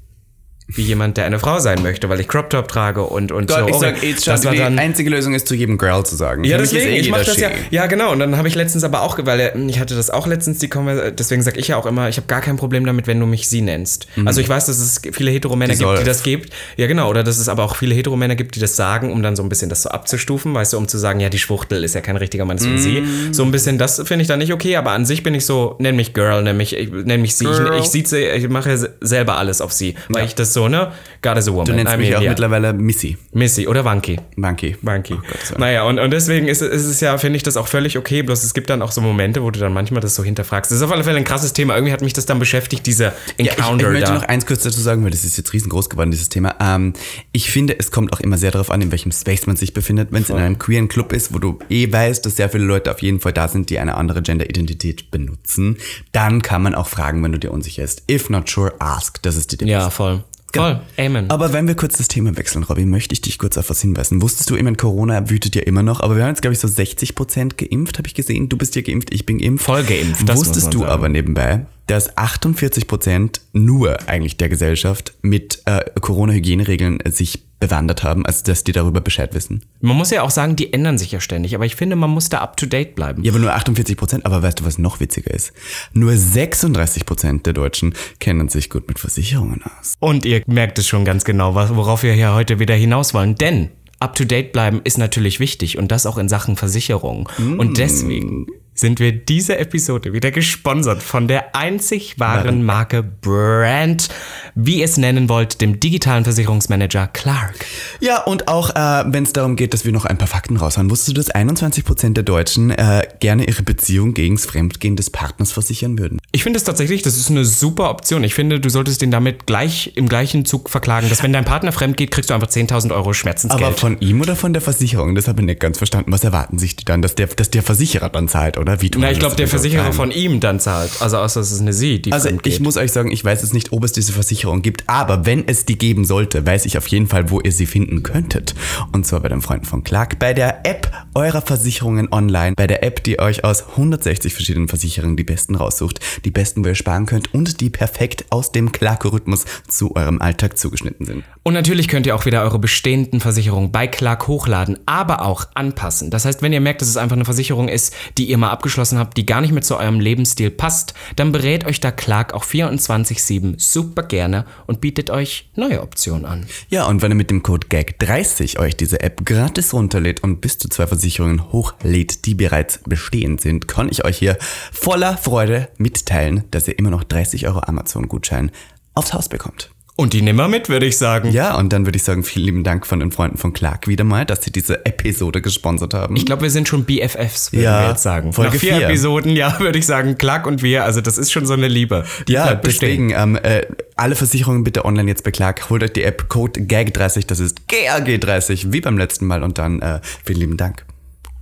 wie jemand, der eine Frau sein möchte, weil ich Crop Top trage und, und so. ich Oh, sag jetzt das war die dann, einzige Lösung ist zu jedem Girl zu sagen. ja, deswegen, eh ich mach das ja. Ja, genau. Und dann habe ich letztens aber auch, weil äh, ich hatte das auch letztens die Konversation, deswegen sage ich ja auch immer, ich habe gar kein Problem damit, wenn du mich sie nennst. Also ich weiß, dass es viele Heteromänner Die gibt, die das gibt. Ja, genau. Oder dass es aber auch viele Heteromänner gibt, die das sagen, um dann so ein bisschen das so abzustufen, weißt du, um zu sagen, ja, die Schwuchtel ist ja kein richtiger Mann, deswegen sie. So ein bisschen, das finde ich dann nicht okay, aber an sich bin ich so, nenn mich Girl, nenn mich, ich, nenn mich sie. Girl. Ich, ich, sieze, ich mache se- selber alles auf sie, weil ich das so, ne? God is a woman. Du nennst I mich mean, auch ja. mittlerweile Missy. Missy oder Wanky. Monkey. Banky. Gottes Willen. naja, und, und deswegen ist, es- ist es ja, finde ich das auch völlig okay. Bloß es gibt dann auch so Momente, wo du dann manchmal das so hinterfragst. Das ist auf alle Fälle ein krasses Thema. Irgendwie hat mich das dann beschäftigt, dieser Ja, ich, ich Encounter möchte da. noch eins kurz dazu sagen, weil das ist jetzt riesengroß geworden, dieses Thema. Ähm, ich finde, es kommt auch immer sehr darauf an, in welchem Space man sich befindet. Wenn es in einem queeren Club ist, wo du eh weißt, dass sehr viele Leute auf jeden Fall da sind, die eine andere Gender-Identität benutzen, dann kann man auch fragen, wenn du dir unsicher bist. If not sure, ask. Das ist die Devise. ja, voll. Voll. Amen. Aber wenn wir kurz das Thema wechseln, Robin, möchte ich dich kurz auf was hinweisen. Wusstest du, ich meine, Corona wütet ja immer noch, aber wir haben jetzt, glaube ich, so 60 Prozent geimpft, habe ich gesehen. Du bist ja geimpft, ich bin geimpft. Voll geimpft, das Wusstest du sagen. aber nebenbei, dass 48 Prozent nur eigentlich der Gesellschaft mit äh, Corona-Hygieneregeln sich bewandert haben, also dass die darüber Bescheid wissen? man muss ja auch sagen, die ändern sich ja ständig. Aber ich finde, man muss da up to date bleiben. Ja, aber nur 48 Prozent. Aber weißt du, was noch witziger ist? Nur 36 Prozent der Deutschen kennen sich gut mit Versicherungen aus. Und ihr merkt es schon ganz genau, worauf wir hier heute wieder hinaus wollen. Denn up to date bleiben ist natürlich wichtig und das auch in Sachen Versicherung. Und deswegen sind wir diese Episode wieder gesponsert von der einzig wahren Marke Brand, wie ihr es nennen wollt, dem digitalen Versicherungsmanager Clark. Ja, und auch äh, wenn es darum geht, dass wir noch ein paar Fakten raushauen, wusstest du, dass 21 Prozent der Deutschen äh, gerne ihre Beziehung gegen das Fremdgehen des Partners versichern würden? Ich finde es tatsächlich, das ist eine super Option. Ich finde, du solltest ihn damit gleich im gleichen Zug verklagen, dass wenn dein Partner fremd geht, kriegst du einfach 10.000 Euro Schmerzensgeld. Aber von ihm oder von der Versicherung? Das habe ich nicht ganz verstanden. Was erwarten sich die dann, dass der, dass der Versicherer dann zahlt, oder? Wie tun Na, ich glaube, der Versicherer ein? von ihm dann zahlt. Also außer es ist eine Sie, die Also ich muss euch sagen, ich weiß jetzt nicht, ob es diese Versicherung gibt, aber wenn es die geben sollte, weiß ich auf jeden Fall, wo ihr sie finden könntet. Und zwar bei den Freunden von Clark, bei der App eurer Versicherungen online, bei der App, die euch aus 160 verschiedenen Versicherungen die besten raussucht, die besten, wo ihr sparen könnt und die perfekt aus dem Clark-Rhythmus zu eurem Alltag zugeschnitten sind. Und natürlich könnt ihr auch wieder eure bestehenden Versicherungen bei Clark hochladen, aber auch anpassen. Das heißt, wenn ihr merkt, dass es einfach eine Versicherung ist, die ihr mal abgeschlossen habt, die gar nicht mehr zu eurem Lebensstil passt, dann berät euch da Clark auch 24-7 super gerne und bietet euch neue Optionen an. Ja, und wenn ihr mit dem Code GAG30 euch diese App gratis runterlädt und bis zu zwei Versicherungen hochlädt, die bereits bestehend sind, kann ich euch hier voller Freude mitteilen, dass ihr immer noch 30 Euro Amazon-Gutschein aufs Haus bekommt. Und die nehmen wir mit, würde ich sagen. Ja, und dann würde ich sagen, vielen lieben Dank von den Freunden von Clark wieder mal, dass sie diese Episode gesponsert haben. Ich glaube, wir sind schon BFFs, würde Ja, wir jetzt sagen. Folge Nach vier, vier. Episoden, ja, würde ich sagen, Clark und wir, also das ist schon so eine Liebe. Ja, deswegen, ähm, äh, alle Versicherungen bitte online jetzt bei Clark. Holt euch die App Code GAG30, das ist GAG30, wie beim letzten Mal. Und dann äh, vielen lieben Dank.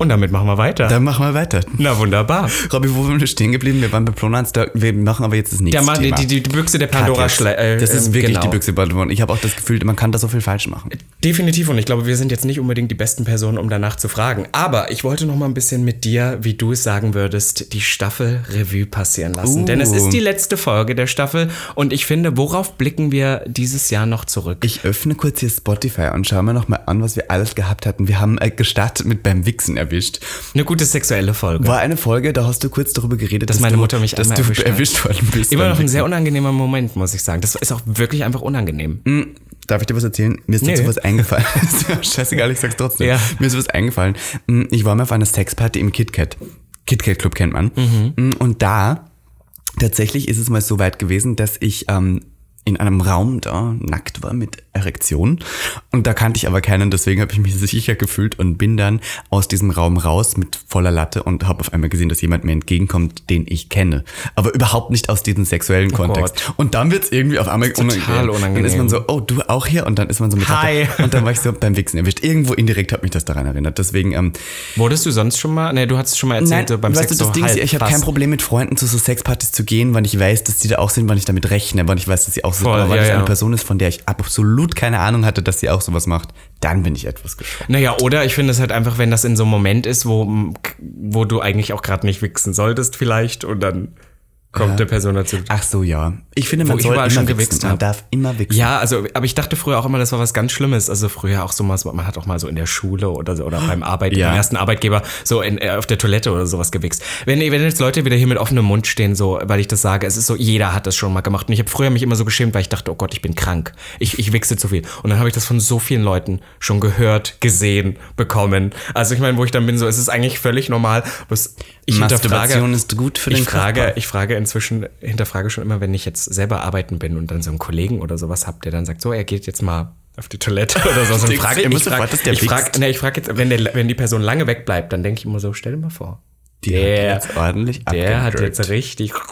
Und damit machen wir weiter. Dann machen wir weiter. Na wunderbar. Robby, wo waren wir stehen geblieben? Wir waren bei Pronouns, wir machen aber jetzt das nächste Der Mann, die, die, die Büchse der Pandora äh, Das ist ähm, wirklich genau. die Büchse Pandora. Ich habe auch das Gefühl, man kann da so viel falsch machen. Definitiv und ich glaube, wir sind jetzt nicht unbedingt die besten Personen, um danach zu fragen. Aber ich wollte noch mal ein bisschen mit dir, wie du es sagen würdest, die Staffel Revue passieren lassen. Uh. Denn es ist die letzte Folge der Staffel und ich finde, worauf blicken wir dieses Jahr noch zurück? Ich öffne kurz hier Spotify und schaue mir nochmal an, was wir alles gehabt hatten. Wir haben äh, gestartet mit beim Wichsen erwischt. Eine gute sexuelle Folge. War eine Folge, da hast du kurz darüber geredet, dass, meine du, Mutter mich dass einmal erwischt erwischt worden bist. Immer noch ein sehr unangenehmer Moment, muss ich sagen. Das ist auch wirklich einfach unangenehm. Darf ich dir was erzählen? Mir ist dazu Nee. was eingefallen. Scheißegal, ich sag's trotzdem. Ja. Mir ist was eingefallen. Mm, Ich war mal auf einer Sexparty im KitKat. KitKat Club kennt man. Mm, Und da, tatsächlich ist es mal so weit gewesen, dass ich ähm, in einem Raum da nackt war mit Erektion. Und da kannte ich aber keinen, deswegen habe ich mich sicher gefühlt und bin dann aus diesem Raum raus mit voller Latte und habe auf einmal gesehen, dass jemand mir entgegenkommt, den ich kenne. Aber überhaupt nicht aus diesem sexuellen Kontext. Und dann wird's irgendwie auf einmal Total Dann ist man unangenehm. so, oh, du auch hier? Und dann ist man so mit Hi. Latte. Und dann war ich so beim Wichsen erwischt. Irgendwo indirekt hat mich das daran erinnert. Deswegen, ähm, Wurdest du sonst schon mal? Ne, du hast es schon mal erzählt, so beim weißt Sex du, das so Ding ist, halb ich habe kein Problem mit Freunden zu so Sexpartys zu gehen, wann ich weiß, dass die da auch sind, wann ich damit rechne, wann ich weiß, dass sie auch sind. Voll, Aber wenn ja, es ja. eine Person ist, von der ich absolut keine Ahnung hatte, dass sie auch sowas macht, dann bin ich etwas geschockt. Naja, oder ich finde es halt einfach, wenn das in so einem Moment ist, wo, wo du eigentlich auch gerade nicht wichsen solltest vielleicht und dann kommt der Person dazu. Ach so, ja. Ich finde, man ich soll überall immer schon gewichst Man darf immer wichsen. Ja, also, aber ich dachte früher auch immer, das war was ganz Schlimmes. Also früher auch so mal, man hat auch mal so in der Schule oder so, oder beim Arbeit, Ja. beim ersten Arbeitgeber, so in, äh, auf der Toilette oder sowas gewichst. Wenn, wenn jetzt Leute wieder hier mit offenem Mund stehen, so, weil ich das sage, es ist so, jeder hat das schon mal gemacht. Und ich habe früher mich immer so geschämt, weil ich dachte, oh Gott, ich bin krank. Ich, ich wichse zu viel. Und dann habe ich das von so vielen Leuten schon gehört, gesehen, bekommen. Also ich meine, wo ich dann bin, so, es ist eigentlich völlig normal. Was ich Masturbation ist gut für den ich frage, Körper. ich frage inzwischen, hinterfrage schon immer, wenn ich jetzt selber arbeiten bin und dann so einen Kollegen oder sowas hab, der dann sagt, so, er geht jetzt mal auf die Toilette oder so. Du immer ich, frage, der ich wichst? nee, ich frage jetzt, wenn, der, wenn die Person lange wegbleibt, dann denke ich immer so, stell dir mal vor. Die der, hat jetzt ordentlich der hat abgedrückt. jetzt richtig.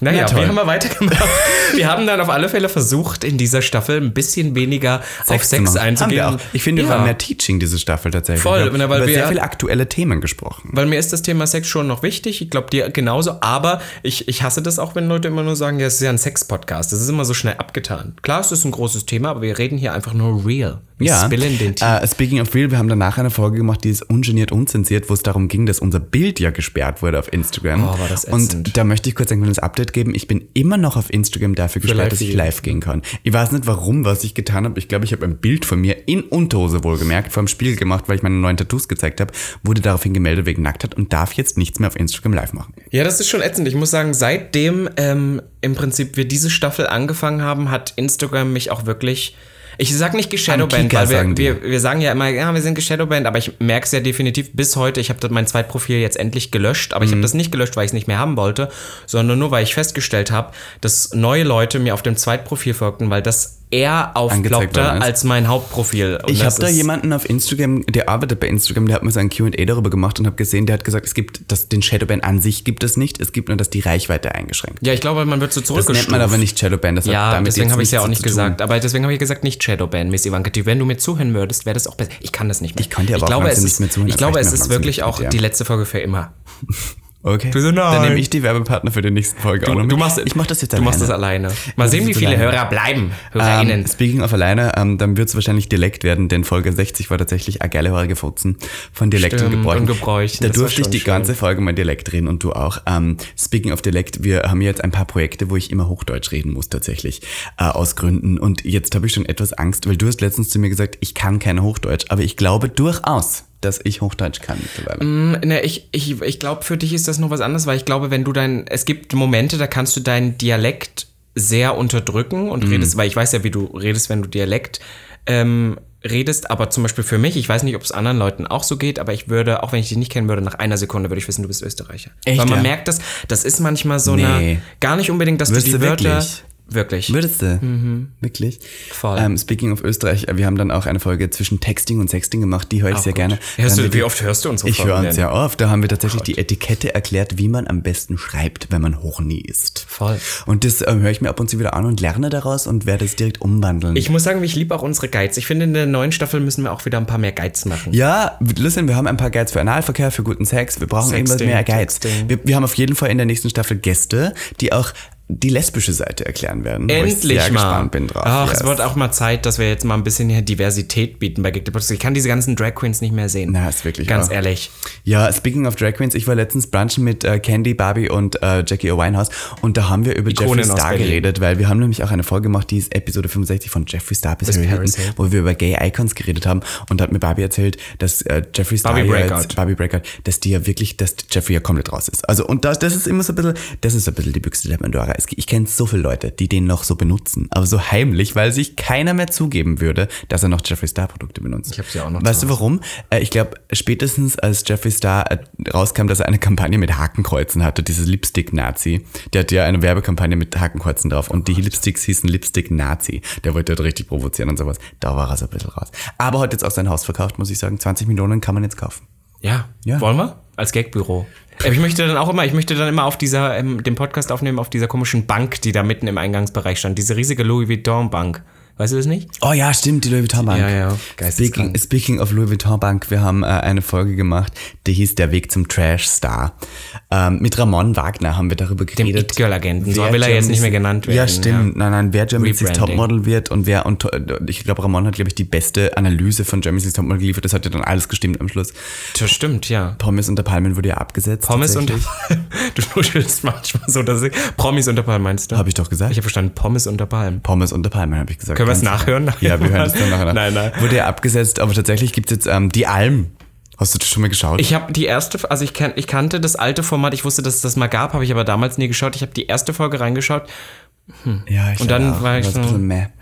Naja, Na wir haben mal weitergemacht. wir haben dann auf alle Fälle versucht, in dieser Staffel ein bisschen weniger auf Sex Haben einzugehen. wir. Ich finde, wir Ja. waren mehr Teaching diese Staffel tatsächlich. Voll, Wir haben weil über wir- sehr viele aktuelle Themen gesprochen. Weil mir ist das Thema Sex schon noch wichtig. Ich glaube dir genauso. Aber ich, ich hasse das auch, wenn Leute immer nur sagen, ja, es ist ja ein Sex-Podcast. Das ist immer so schnell abgetan. Klar, es ist ein großes Thema, aber wir reden hier einfach nur real. Wir Ja. spillen den Tee. Äh, speaking of real, wir haben danach eine Folge gemacht, die ist ungeniert unzensiert, wo es darum ging, dass unser Bild ja gesperrt wurde auf Instagram. Oh, war das Und ätzend. da möchte ich kurz ein kleines Update geben. Ich bin immer noch auf Instagram dafür gesperrt, dass ich live live gehen kann. Ich weiß nicht warum, was ich getan habe. Ich glaube, ich habe ein Bild von mir in Unterhose wohlgemerkt vor dem Spiegel gemacht, weil ich meine neuen Tattoos gezeigt habe, wurde daraufhin gemeldet wegen Nacktheit und darf jetzt nichts mehr auf Instagram live machen. Ja, das ist schon ätzend. Ich muss sagen, seitdem ähm, im Prinzip wir diese Staffel angefangen haben, hat Instagram mich auch wirklich. Ich sag nicht geshadowbanned, Kika weil wir, wir, wir sagen ja immer, ja, wir sind geshadowbanned, aber ich merke es ja definitiv bis heute. Ich habe mein Zweitprofil jetzt endlich gelöscht, aber ich Mhm. habe das nicht gelöscht, weil ich es nicht mehr haben wollte, sondern nur, weil ich festgestellt habe, dass neue Leute mir auf dem Zweitprofil folgten, weil das eher ist. als mein Hauptprofil. Und Ich das habe da jemanden auf Instagram, der arbeitet bei Instagram, der hat mir so ein Q&A darüber gemacht und habe gesehen, der hat gesagt, es gibt das, den Shadowban an sich gibt es nicht, es gibt nur, dass die Reichweite eingeschränkt. Ja, ich glaube, man wird so Das zurückgestuft. nennt man aber nicht Shadowban. Das hat Ja, damit deswegen habe ich es ja auch nicht tun. gesagt. Aber deswegen habe ich gesagt, nicht Shadowban, Miss Ivanka. Die, Wenn du mir zuhören würdest, wäre das auch besser. Ich kann das nicht mehr. Ich kann dir aber auch glaube, es nicht mehr zuhören, Ich das glaube, es ist wirklich auch die letzte Folge für immer. Okay. Du so, nein. Dann nehme ich die Werbepartner für die nächste Folge auch noch Du, mit. du machst, ich mach das jetzt Du alleine. machst das alleine. Mal sehen, wie viele alleine. Hörer bleiben. HörerInnen. Ähm, speaking of alleine, ähm, dann wird es wahrscheinlich Dialekt werden, denn Folge 60 war tatsächlich eine geile Haarige Futzen von Dialekt und Stimmt, Gebräuchen. und Gebräuchen, Da das durfte ich die schön. ganze Folge mal Dialekt reden und du auch. Ähm, speaking of Dialekt, wir haben jetzt ein paar Projekte, wo ich immer Hochdeutsch reden muss tatsächlich, äh, aus Gründen. Und jetzt habe ich schon etwas Angst, weil du hast letztens zu mir gesagt, ich kann kein Hochdeutsch, aber ich glaube durchaus, dass ich Hochdeutsch kann mittlerweile. Ne, ich ich, ich glaube, für dich ist das noch was anderes, weil ich glaube, wenn du dein, es gibt Momente, da kannst du deinen Dialekt sehr unterdrücken und redest, weil ich weiß ja, wie du redest, wenn du Dialekt ähm, redest, aber zum Beispiel für mich, ich weiß nicht, ob es anderen Leuten auch so geht, aber ich würde, auch wenn ich dich nicht kennen würde, nach einer Sekunde würde ich wissen, du bist Österreicher. Echt, weil man ja? merkt das, das ist manchmal so Nee. eine, gar nicht unbedingt, dass Würdest du die Wörter, wirklich? Wirklich. Würdest du? Wirklich? Mhm. Voll. Ähm, speaking of Österreich, äh, wir haben dann auch eine Folge zwischen Texting und Sexting gemacht, die höre ich sehr gut. gerne. Hörst du- wie oft hörst du unsere Ich höre Folgen uns sehr oft. Da haben wir tatsächlich die Etikette erklärt, wie man am besten schreibt, wenn man horny ist. Voll. Und das ähm, höre ich mir ab und zu wieder an und lerne daraus und werde es direkt umwandeln. Ich muss sagen, ich liebe auch unsere Guides. Ich finde, in der neuen Staffel müssen wir auch wieder ein paar mehr Guides machen. ja, listen, wir haben ein paar Guides für Analverkehr, für guten Sex. Wir brauchen irgendwas Sexting, mehr Guides. Wir, wir haben auf jeden Fall in der nächsten Staffel Gäste, die auch die lesbische Seite erklären werden. wo ich Endlich sehr mal. gespannt bin drauf. Ach, Yes. es wird auch mal Zeit, dass wir jetzt mal ein bisschen hier Diversität bieten bei Geek the Podcast. Ich kann diese ganzen Drag Queens nicht mehr sehen. Na, ist wirklich Ganz wahr. ehrlich. Ja, speaking of Drag Queens, ich war letztens brunchen mit äh, Candy, Barbie und äh, Jackie O. Winehouse und da haben wir über Ikonen Jeffree Star Berlin. geredet, weil wir haben nämlich auch eine Folge gemacht, die ist Episode 65 von Jeffree Star bis Harry Hilton, wo wir über Gay Icons geredet haben und da hat mir Barbie erzählt, dass äh, Jeffree Star Barbie Breakout. jetzt, Barbie Breakout, dass die ja wirklich, dass Jeffree ja komplett raus ist. Also und das, das ist immer so ein bisschen, das ist so ein bisschen die Büchse der Pandora. Ich kenne so viele Leute, die den noch so benutzen, aber so heimlich, weil sich keiner mehr zugeben würde, dass er noch Jeffree Star Produkte benutzt. Ich hab sie auch noch Weißt du warum? Äh, ich glaube, spätestens als Jeffree Star äh, rauskam, dass er eine Kampagne mit Hakenkreuzen hatte, dieses Lipstick-Nazi, der hatte ja eine Werbekampagne mit Hakenkreuzen drauf und die Lipsticks hießen Lipstick-Nazi. Der wollte dort richtig provozieren und sowas. Da war er so ein bisschen raus. Aber hat jetzt auch sein Haus verkauft, muss ich sagen. 20 Millionen kann man jetzt kaufen. Ja. Ja. Wollen wir? Als Gagbüro. Aber Ich möchte dann auch immer, ich möchte dann immer auf dieser, ähm, den Podcast aufnehmen, auf dieser komischen Bank, die da mitten im Eingangsbereich stand. Diese riesige Louis Vuitton Bank. Weißt du das nicht? Oh ja, stimmt, die Louis Vuitton Bank. Ja, ja, Speaking, speaking of Louis Vuitton Bank, wir haben äh, eine Folge gemacht, die hieß Der Weg zum Trash Star. Ähm, mit Ramon Wagner haben wir darüber Dem geredet. It-Girl-Agenten. So wer will er jetzt nicht mehr genannt werden. Ja, stimmt. Nein, nein, wer Next Rebranding. Topmodel wird und wer, und äh, ich glaube, Ramon hat, glaube ich, die beste Analyse von Germany's Next Topmodel geliefert. Das hat ja dann alles gestimmt am Schluss. Das stimmt, ja. Pommes unter Palmen wurde ja abgesetzt. Pommes unter tatsächlich. Du nudelst manchmal so, dass ich. Promis unter Palmen meinst du? Hab ich doch gesagt. Ich habe verstanden, Pommes unter Palmen. Pommes unter Palmen, habe ich gesagt. Können wir es nachhören? Ja, wir hören es dann nachher. nach. Nein, nein. Wurde ja abgesetzt, aber tatsächlich gibt es jetzt ähm, die Alm. Hast du das schon mal geschaut? Ich habe die erste, also ich, kan, ich kannte das alte Format, ich wusste, dass es das mal gab, habe ich aber damals nie geschaut. Ich habe die erste Folge reingeschaut ja, ich und dann auch. war ich so.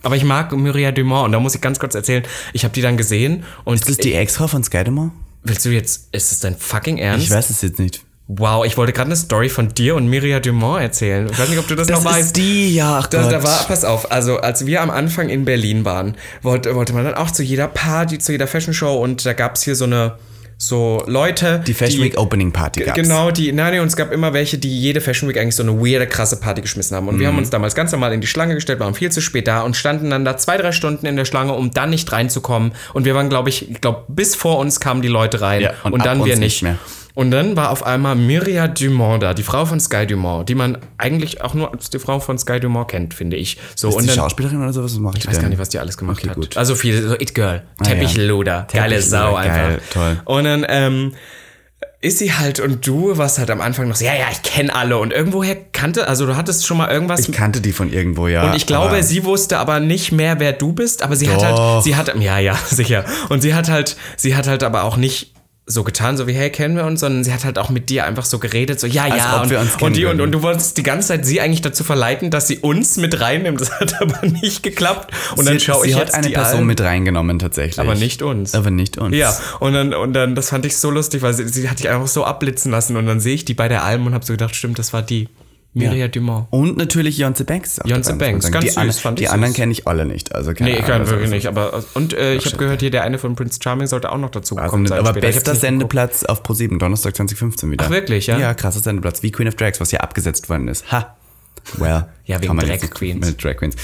Aber ich mag Myria Dumont und da muss ich ganz kurz erzählen, ich habe die dann gesehen und Ist das die Ex-Frau von Skydemore? willst du jetzt, ist das dein fucking Ernst? Ich weiß es jetzt nicht. Wow, ich wollte gerade eine Story von dir und Myria Dumont erzählen. Ich weiß nicht, ob du das, noch weißt. die, ja, ach Da, da war, pass auf, also als wir am Anfang in Berlin waren, wollte, wollte man dann auch zu jeder Party, zu jeder Fashion Show und da gab es hier so eine, so Leute. die Fashion Week Opening Party gab's. Genau, die, nein, nee, und es gab immer welche, die jede Fashion Week eigentlich so eine weirde, krasse Party geschmissen haben. Und Mhm. wir haben uns damals ganz normal in die Schlange gestellt, waren viel zu spät da und standen dann da zwei, drei Stunden in der Schlange, um dann nicht reinzukommen. Und wir waren, glaube ich, ich glaube, bis vor uns kamen die Leute rein Ja, und und, dann wir nicht nicht. mehr. Und dann war auf einmal Myria Dumont da, die Frau von Sky Dumont, die man eigentlich auch nur als die Frau von Sky Dumont kennt, finde ich. So, Ist und die dann, Schauspielerin oder sowas? Was macht ich weiß gar nicht, was die alles gemacht Okay, hat. gut. Also viel, so It Girl, Teppichluder, geile Teppichluder, Sau einfach. geil, toll. Und dann ähm, ist sie halt und du warst halt am Anfang noch so, ja, ja, ich kenne alle und irgendwoher kannte, also du hattest schon mal irgendwas. Ich kannte die von irgendwo, ja. und ich glaube, sie wusste aber nicht mehr, wer du bist, aber sie hat halt, Doch. sie hat, ja, ja, sicher. Und sie hat halt, sie hat halt aber auch nicht so getan, so wie, hey, kennen wir uns, sondern sie hat halt auch mit dir einfach so geredet, so, ja, Als ja, und, wir uns kennen und, die, und, und du wolltest die ganze Zeit sie eigentlich dazu verleiten, dass sie uns mit reinnimmt. Das hat aber nicht geklappt. Und dann sie, schaue sie ich hat jetzt eine die Person Alben. mit reingenommen tatsächlich. Aber nicht uns. Aber nicht uns. Ja, und dann, und dann, das fand ich so lustig, weil sie, sie hat dich einfach so abblitzen lassen und dann sehe ich die bei der Alm und habe so gedacht, stimmt, das war die. Myria Dumont. Und natürlich Jonze Banks. Jonze Banks, ganz die süß, fand Die ich anderen süß. kenne ich alle nicht. Also keine Nee, ich kann wirklich nicht, aber und äh, ich habe gehört, hier der eine von Prince Charming sollte auch noch dazu Also sein. aber später. Bester. Sendeplatz auf Pro7, Donnerstag 2015 wieder. Ach, wirklich, ja? Ja, krasser Sendeplatz, wie Queen of Drags, was ja abgesetzt worden ist. Ha! Well, Ja, wegen Drag jetzt Queens. Mit Drag Queens.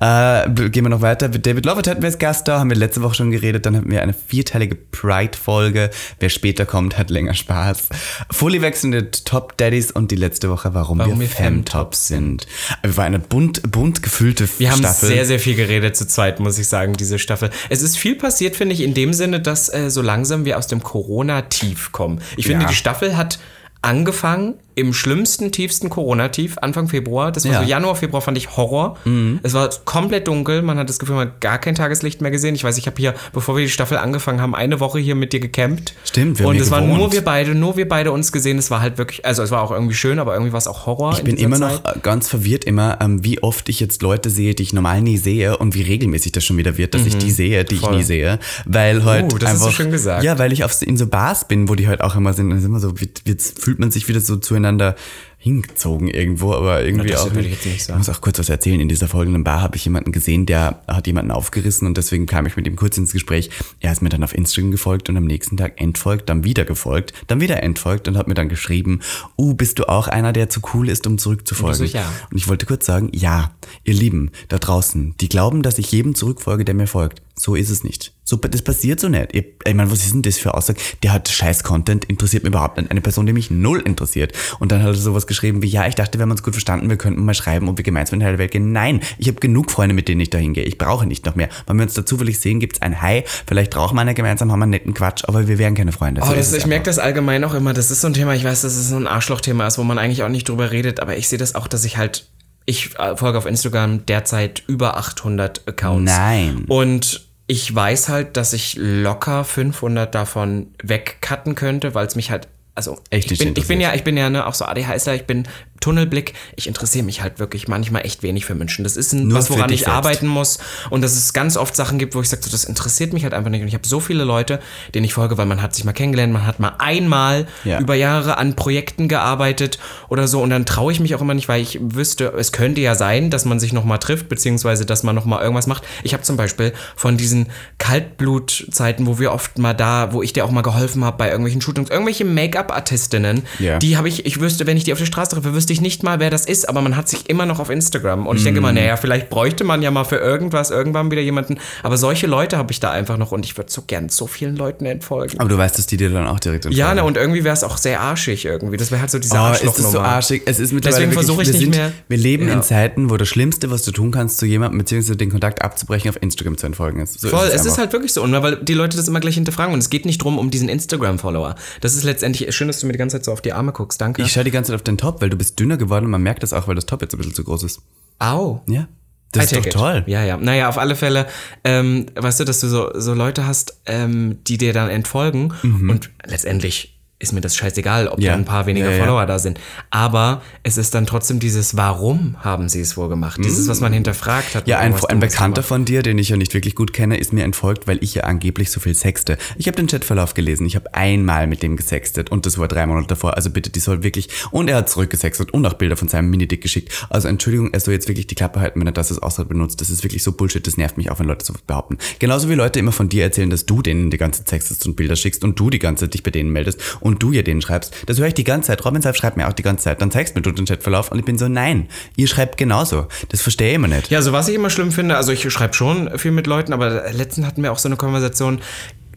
Äh, gehen wir noch weiter. Mit David Lovett hatten wir als Gast da, haben wir letzte Woche schon geredet. Dann hatten wir eine vierteilige Pride-Folge. Wer später kommt, hat länger Spaß. Fully wechselnde Top Daddies und die letzte Woche, warum, Warum wir wir Femtops sind. Wir war eine bunt, bunt gefüllte Wir haben Staffel. sehr, sehr viel geredet zu zweit, muss ich sagen, diese Staffel. Es ist viel passiert, finde ich, in dem Sinne, dass äh, so langsam wir aus dem Corona-Tief kommen. Ich finde, Ja. die Staffel hat angefangen im schlimmsten, tiefsten Corona-Tief, Anfang Februar. Das war Ja. Mhm. so Januar, Februar fand ich Horror. Es war komplett dunkel, man hat das Gefühl, man hat gar kein Tageslicht mehr gesehen. Ich weiß, ich habe hier, bevor wir die Staffel angefangen haben, eine Woche hier mit dir gecampt. Stimmt, wir haben Und es waren nur wir beide, nur wir beide uns gesehen. Es war halt wirklich, also es war auch irgendwie schön, aber irgendwie war es auch Horror. Ich bin immer noch äh, ganz verwirrt immer, ähm, wie oft ich jetzt Leute sehe, die ich normal nie sehe und wie regelmäßig das schon wieder wird, dass ich die sehe, die Mhm. Voll. ich nie sehe. Weil halt Uh, das hast du einfach, schön gesagt. Ja, weil ich auf, in so Bars bin, wo die halt auch immer sind. Dann ist immer so, jetzt fühlt man sich wieder so zueinander hingezogen irgendwo, aber irgendwie das auch. würde ich jetzt nicht sagen. Ich muss auch kurz was erzählen. In dieser folgenden Bar habe ich jemanden gesehen, der hat jemanden aufgerissen und deswegen kam ich mit ihm kurz ins Gespräch. Er ist mir dann auf Instagram gefolgt und am nächsten Tag entfolgt, dann wieder gefolgt, dann wieder entfolgt und hat mir dann geschrieben, uh, bist du auch einer, der zu cool ist, um zurückzufolgen? Und so, ja. Und ich wollte kurz sagen, ja, ihr Lieben da draußen, die glauben, dass ich jedem zurückfolge, der mir folgt. So ist es nicht. So, das passiert so nicht. Ich, ich meine, was ist denn das für Aussage? Der hat scheiß Content, interessiert mich überhaupt nicht. Eine Person, die mich null interessiert. Und dann hat er sowas geschrieben wie, ja, ich dachte, wir haben uns gut verstanden, wir könnten mal schreiben, ob wir gemeinsam in die heile Welt gehen. Nein, ich habe genug Freunde, mit denen ich dahin gehe. Ich brauche nicht noch mehr. Wenn wir uns da zufällig sehen, gibt's ein Hi, vielleicht rauchen wir eine gemeinsam, haben wir einen netten Quatsch, aber wir wären keine Freunde. Oh, So das, ich merke das allgemein auch immer. Das ist so ein Thema, ich weiß, dass es so ein Arschlochthema ist, wo man eigentlich auch nicht drüber redet, aber ich sehe das auch, dass ich halt, ich äh, folge auf Instagram derzeit über 800 Accounts. Nein. Und ich weiß halt, dass ich locker 500 davon wegcutten könnte, weil es mich halt, also Echt ich bin, ich bin ja, ich bin ja ne, auch so ADHSler, ich bin Tunnelblick. Ich interessiere mich halt wirklich manchmal echt wenig für Menschen. Das ist ein, Nur was, woran ich selbst. arbeiten muss und dass es ganz oft Sachen gibt, wo ich sage, so, das interessiert mich halt einfach nicht. Und ich habe so viele Leute, denen ich folge, weil man hat sich mal kennengelernt, man hat mal einmal Ja. über Jahre an Projekten gearbeitet oder so und dann traue ich mich auch immer nicht, weil ich wüsste, es könnte ja sein, dass man sich nochmal trifft, beziehungsweise dass man nochmal irgendwas macht. Ich habe zum Beispiel von diesen Kaltblutzeiten, wo wir oft mal da, wo ich dir auch mal geholfen habe bei irgendwelchen Shootings, irgendwelche Make-up-Artistinnen, Ja. die habe ich, ich wüsste, wenn ich die auf der Straße treffe, wüsste ich nicht mal, wer das ist, aber man hat sich immer noch auf Instagram. Und ich denke mal, naja, vielleicht bräuchte man ja mal für irgendwas irgendwann wieder jemanden. Aber solche Leute habe ich da einfach noch und ich würde so gern so vielen Leuten entfolgen. Aber du weißt, dass die dir dann auch direkt Ja, entfolgen. ne, und irgendwie wäre es auch sehr arschig irgendwie. Das wäre halt so diese Oh, ist das so Arschlochnummer. arschig? Es ist mittlerweile Deswegen versuche ich wir nicht sind, mehr- Wir leben Ja. in Zeiten, wo das Schlimmste, was du tun kannst, zu jemandem beziehungsweise den Kontakt abzubrechen, auf Instagram zu entfolgen ist. So Voll, es ist einfach. halt wirklich so. Und weil die Leute das immer gleich hinterfragen. Und es geht nicht drum um diesen Instagram-Follower. Das ist letztendlich, schön, dass du mir die ganze Zeit so auf die Arme guckst. Danke. Ich schaue die ganze Zeit auf den Top, weil du bist dünner geworden und man merkt das auch, weil das Top jetzt ein bisschen zu groß ist. Au. Ja. Das ist doch it. toll. Ja, ja. Naja, auf alle Fälle, ähm, weißt du, dass du so, so Leute hast, ähm, die dir dann entfolgen und letztendlich ist mir das scheißegal, ob Mhm. Ja. da ein paar weniger Ja, ja. Follower da sind. Aber es ist dann trotzdem dieses, warum haben sie es wohl gemacht? Dieses, was man hinterfragt hat. Mhm. Ja, ein, ein Bekannter von dir, den ich ja nicht wirklich gut kenne, ist mir entfolgt, weil ich ja angeblich so viel sexte. Ich habe den Chatverlauf gelesen. Ich habe einmal mit dem gesextet und das war drei Monate davor. Also bitte, die soll wirklich. Und er hat zurückgesextet und auch Bilder von seinem Minidick geschickt. Also Entschuldigung, er soll jetzt wirklich die Klappe halten, wenn er das als Ausdruck benutzt. Das ist wirklich so Bullshit. Das nervt mich auch, wenn Leute sowas behaupten. Genauso wie Leute immer von dir erzählen, dass du denen die ganze Zeit sextest und Bilder schickst und du die ganze Zeit dich bei denen meldest und du ihr denen schreibst. Das höre ich die ganze Zeit. Robin Seif schreibt mir auch die ganze Zeit. Dann zeigst mir du den Chatverlauf und ich bin so, nein, ihr schreibt genauso. Das verstehe ich immer nicht. Ja, also was ich immer schlimm finde, also ich schreibe schon viel mit Leuten, aber letztens hatten wir auch so eine Konversation.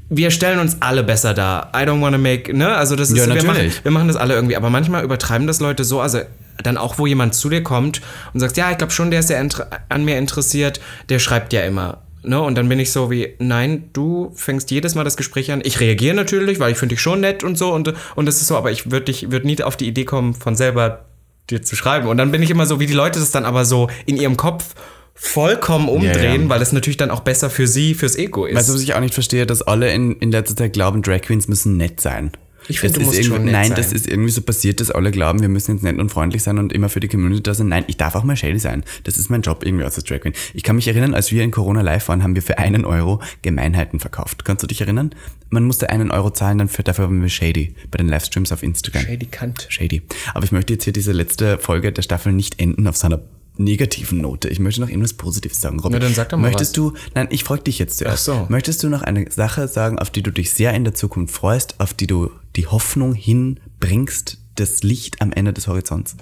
Wir stellen uns alle besser dar. I don't wanna make, ne? Also das ist, Ja, wir, machen, wir machen das alle irgendwie, aber manchmal übertreiben das Leute so, also dann auch, wo jemand zu dir kommt und sagt, ja, ich glaube schon, der ist ja an mir interessiert, der schreibt ja immer. Ne? Und dann bin ich so wie, nein, du fängst jedes Mal das Gespräch an. Ich reagiere natürlich, weil ich finde dich schon nett und so und, und das ist so, aber ich würde dich würd nie auf die Idee kommen, von selber dir zu schreiben. Und dann bin ich immer so, wie die Leute das dann aber so in ihrem Kopf vollkommen umdrehen, ja. weil es natürlich dann auch besser für sie, fürs Ego ist. Weißt du, was ich auch nicht verstehe, dass alle in, in letzter Zeit glauben, Drag Queens müssen nett sein. Ich finde, du musst irgendwie- schon nett Nein, sein. das ist irgendwie so passiert, dass alle glauben, wir müssen jetzt nett und freundlich sein und immer für die Community da sein. Nein, ich darf auch mal shady sein. Das ist mein Job irgendwie als Drag Queen. Ich kann mich erinnern, als wir in Corona live waren, haben wir für einen Euro Gemeinheiten verkauft. Kannst du dich erinnern? Man musste einen Euro zahlen, dann für, dafür waren wir shady bei den Livestreams auf Instagram. Shady Kant. Shady. Aber ich möchte jetzt hier diese letzte Folge der Staffel nicht enden auf so einer negativen Note. Ich möchte noch irgendwas Positives sagen, Robin. Ja, dann sag doch mal Möchtest du, nein, ich frage dich jetzt zuerst. Ach so. Möchtest du noch eine Sache sagen, auf die du dich sehr in der Zukunft freust, auf die du die Hoffnung hinbringst, das Licht am Ende des Horizonts?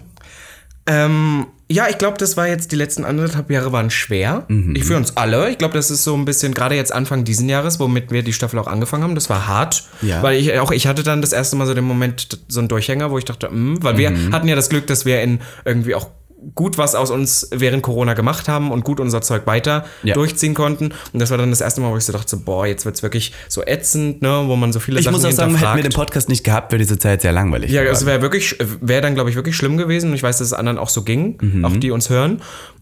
Ähm, Ja, ich glaube, das war jetzt, die letzten anderthalb Jahre waren schwer. Mhm. Ich für uns alle. Ich glaube, das ist so ein bisschen, gerade jetzt Anfang diesen Jahres, womit wir die Staffel auch angefangen haben, das war hart. Ja. Weil ich auch, ich hatte dann das erste Mal so den Moment, so einen Durchhänger, wo ich dachte, mm, weil wir Mhm. hatten ja das Glück, dass wir in irgendwie auch gut was aus uns während Corona gemacht haben und gut unser Zeug weiter Ja. durchziehen konnten. Und das war dann das erste Mal, wo ich so dachte, boah, jetzt wird's wirklich so ätzend, ne, wo man so viele Ich Sachen muss auch sagen, hätten wir den Podcast nicht gehabt, wäre diese Zeit sehr langweilig. Ja, geworden. es wäre wirklich, wäre dann, glaube ich, wirklich schlimm gewesen. Und ich weiß, dass es anderen auch so ging, Mhm. auch die uns hören.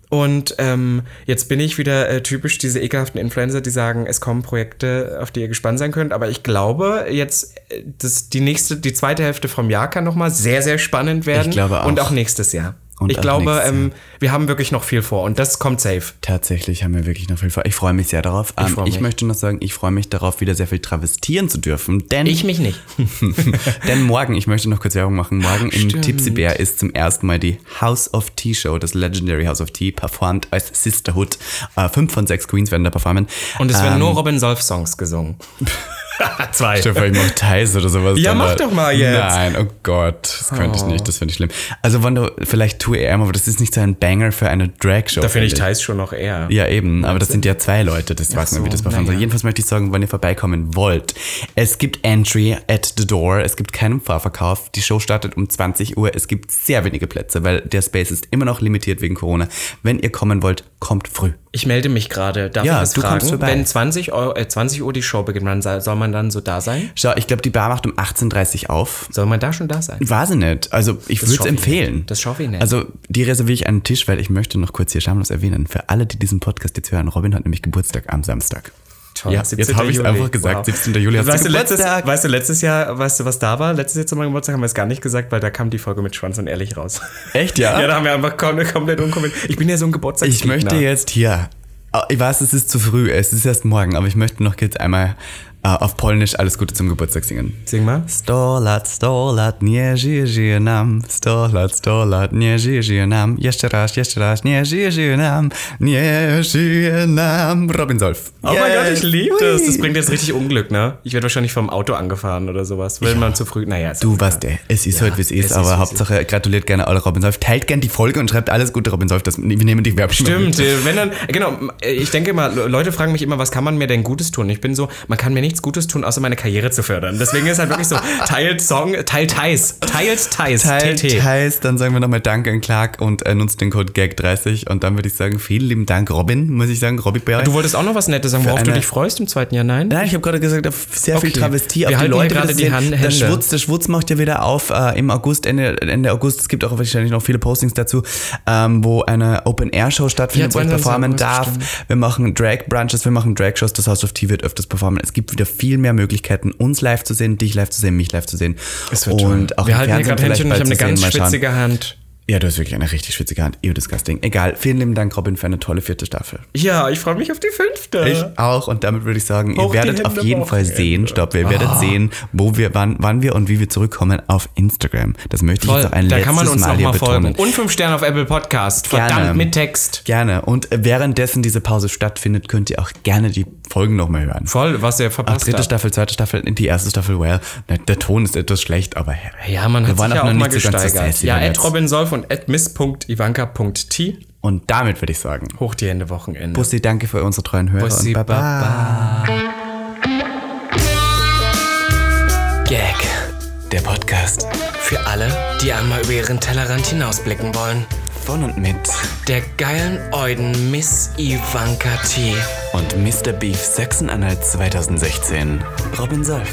Und ähm, jetzt bin ich wieder äh, typisch diese ekelhaften Influencer, die sagen, es kommen Projekte, auf die ihr gespannt sein könnt. Aber ich glaube, jetzt äh, das, die nächste, die zweite Hälfte vom Jahr kann nochmal sehr, sehr spannend werden. Ich glaube auch. Und auch nächstes Jahr. Und ich glaube, ähm, wir haben wirklich noch viel vor und das kommt safe. Tatsächlich haben wir wirklich noch viel vor. Ich freue mich sehr darauf. Ähm, Ich, freu mich. möchte noch sagen, ich freue mich darauf, wieder sehr viel travestieren zu dürfen. Denn, Ich mich nicht. denn morgen, ich möchte noch kurz Werbung machen, morgen im. Tipsy Bear ist zum ersten Mal die House of Tea Show, das Legendary House of Tea, performt als Sisterhood. Äh, fünf von sechs Queens werden da performen. Und es werden Ähm, nur Robin Solf-Songs gesungen. Zwei. Dir vor, ich mach Thais oder sowas. Ja, mach doch mal jetzt. Nein, oh Gott, das könnte ich nicht, das finde ich schlimm. Also wenn du vielleicht 2 AM, aber das ist nicht so ein Banger für eine Drag-Show. Da finde ich Thais schon noch eher. Ja, eben, aber das sind ja zwei Leute, das weiß man, wie das soll. naja. Jedenfalls möchte ich sagen, wenn ihr vorbeikommen wollt, es gibt Entry at the door, es gibt keinen Fahrverkauf, die Show startet um 20 Uhr, es gibt sehr wenige Plätze, weil der Space ist immer noch limitiert wegen Corona. Wenn ihr kommen wollt, kommt früh. Ich melde mich gerade. Darf Ja, ich das du kommst fragen? vorbei. Wenn 20, Euro, äh, 20 Uhr die Show beginnt, wann soll man dann so da sein? Schau, ich glaube, die Bar macht um 18.30 Uhr auf. Soll man da schon da sein? Weiß ich nicht. Also ich würde es empfehlen. nicht. Das schaffe ich nicht. Also die reserviere ich einen Tisch, weil ich möchte noch kurz hier schamlos erwähnen. Für alle, die diesen Podcast jetzt hören, Robin hat nämlich Geburtstag am Samstag. Toll, Ja, 17. jetzt habe ich es einfach gesagt. 17. Juli hast weißt du letztes, Geburtstag. weißt du, letztes Jahr, weißt du, was da war? Letztes Jahr zu meinem Geburtstag haben wir es gar nicht gesagt, weil da kam die Folge mit Schwanz und Ehrlich raus. Echt, ja? Ja, da haben wir einfach kom- komplett unkommentiert. Ich bin ja so ein Geburtstagsgegner. Ich möchte jetzt hier. Ah, Ich weiß, es ist zu früh, es ist erst morgen, aber ich möchte noch jetzt einmal äh, auf Polnisch alles Gute zum Geburtstag singen. Sing mal. Sto lat, sto lat, nie żyje, nam. Sto lat, sto lat, nie żyje, nam. Jeszcze raz, jeszcze raz, nie żyje, nam. Nie żyje nam. Robin Solf. Oh mein Gott, ich liebe das. Das bringt jetzt richtig Unglück, ne? Ich werde wahrscheinlich vom Auto angefahren oder sowas, wenn man zu früh. Naja, Du weißt ja, es ist Ja, halt wie es ist, aber Hauptsache gratuliert gerne alle Robin Solf. Teilt gerne die Folge und schreibt alles Gute Robin Solf. Das, wir nehmen die Werbung. Stimmt, äh, wenn dann, genau, äh, ich denke mal, Le- Leute fragen mich immer, was kann man mir denn Gutes tun? Ich bin so, man kann mir nichts Gutes tun, außer meine Karriere zu fördern. Deswegen ist halt wirklich so, teilt Song, teilt Thais, teilt Thais, Teilt, heißt, dann sagen wir nochmal Danke an Clark und äh, nutzt den Code GAG30 und dann würde ich sagen, vielen lieben Dank Robin, muss ich sagen, Robby Bär. Du wolltest auch noch was Nettes sagen, worauf du dich freust im zweiten Jahr, nein? Nein, ich habe gerade gesagt, auf sehr viel Okay. Travestie, Wir auf die Leute. gerade die. Hand- der Hände. Schwutz, der Schwutz macht ja wieder auf äh, im August, Ende, Ende August. Es gibt auch wahrscheinlich noch viele Postings dazu, ähm, wo eine Open-Air-Show stattfindet, Ja, wo ich 22. performen darf. Wir machen Drag-Brunches, wir machen Drag-Shows, das House of Tea wird öfters performen. Es gibt wieder viel mehr Möglichkeiten, uns live zu sehen, dich live zu sehen, mich live zu sehen. Es wird und toll. auch Wir halten hier gerade Händchen und ich habe eine ganz schwitzige Hand. Ja, du hast wirklich eine richtig schwitzige Hand. Ew, disgusting. Egal. Vielen lieben Dank, Robin, für eine tolle vierte Staffel. Ja, ich freue mich auf die fünfte. Ich auch und damit würde ich sagen, Hoch ihr werdet auf jeden Fall sehen, stopp, ihr werdet sehen, wo wir, wann, wann wir und wie wir zurückkommen auf Instagram. Das möchte ich Voll, jetzt auch ein da letztes kann man uns Mal auch hier mal folgen. betonen. Und fünf Sterne auf Apple Podcast. Verdammt Gerne. mit Text. Gerne. Und währenddessen diese Pause stattfindet, könnt ihr auch gerne die Folgen nochmal hören. Voll, was ihr Ach, verpasst dritte habt. Staffel, zweite Staffel, die erste Staffel, well, der, der Ton ist etwas schlecht, aber Ja, man wir hat waren sich ja auch auch noch mal nicht so ganz so gesteigert. sassy ja, Netz. Robin Solf at miss.ivanka.t. Und damit würde ich sagen, Hoch die Hände Wochenende. Bussi, danke für unsere treuen Hörer Bussi, und Baba. Baba. Gag. Der Podcast Für alle, die einmal über ihren Tellerrand hinausblicken wollen. von und mit Der geilen Euden Miss Ivanka T. und Mr. Beef Sachsen-Anhalt 2016, Robin Solf.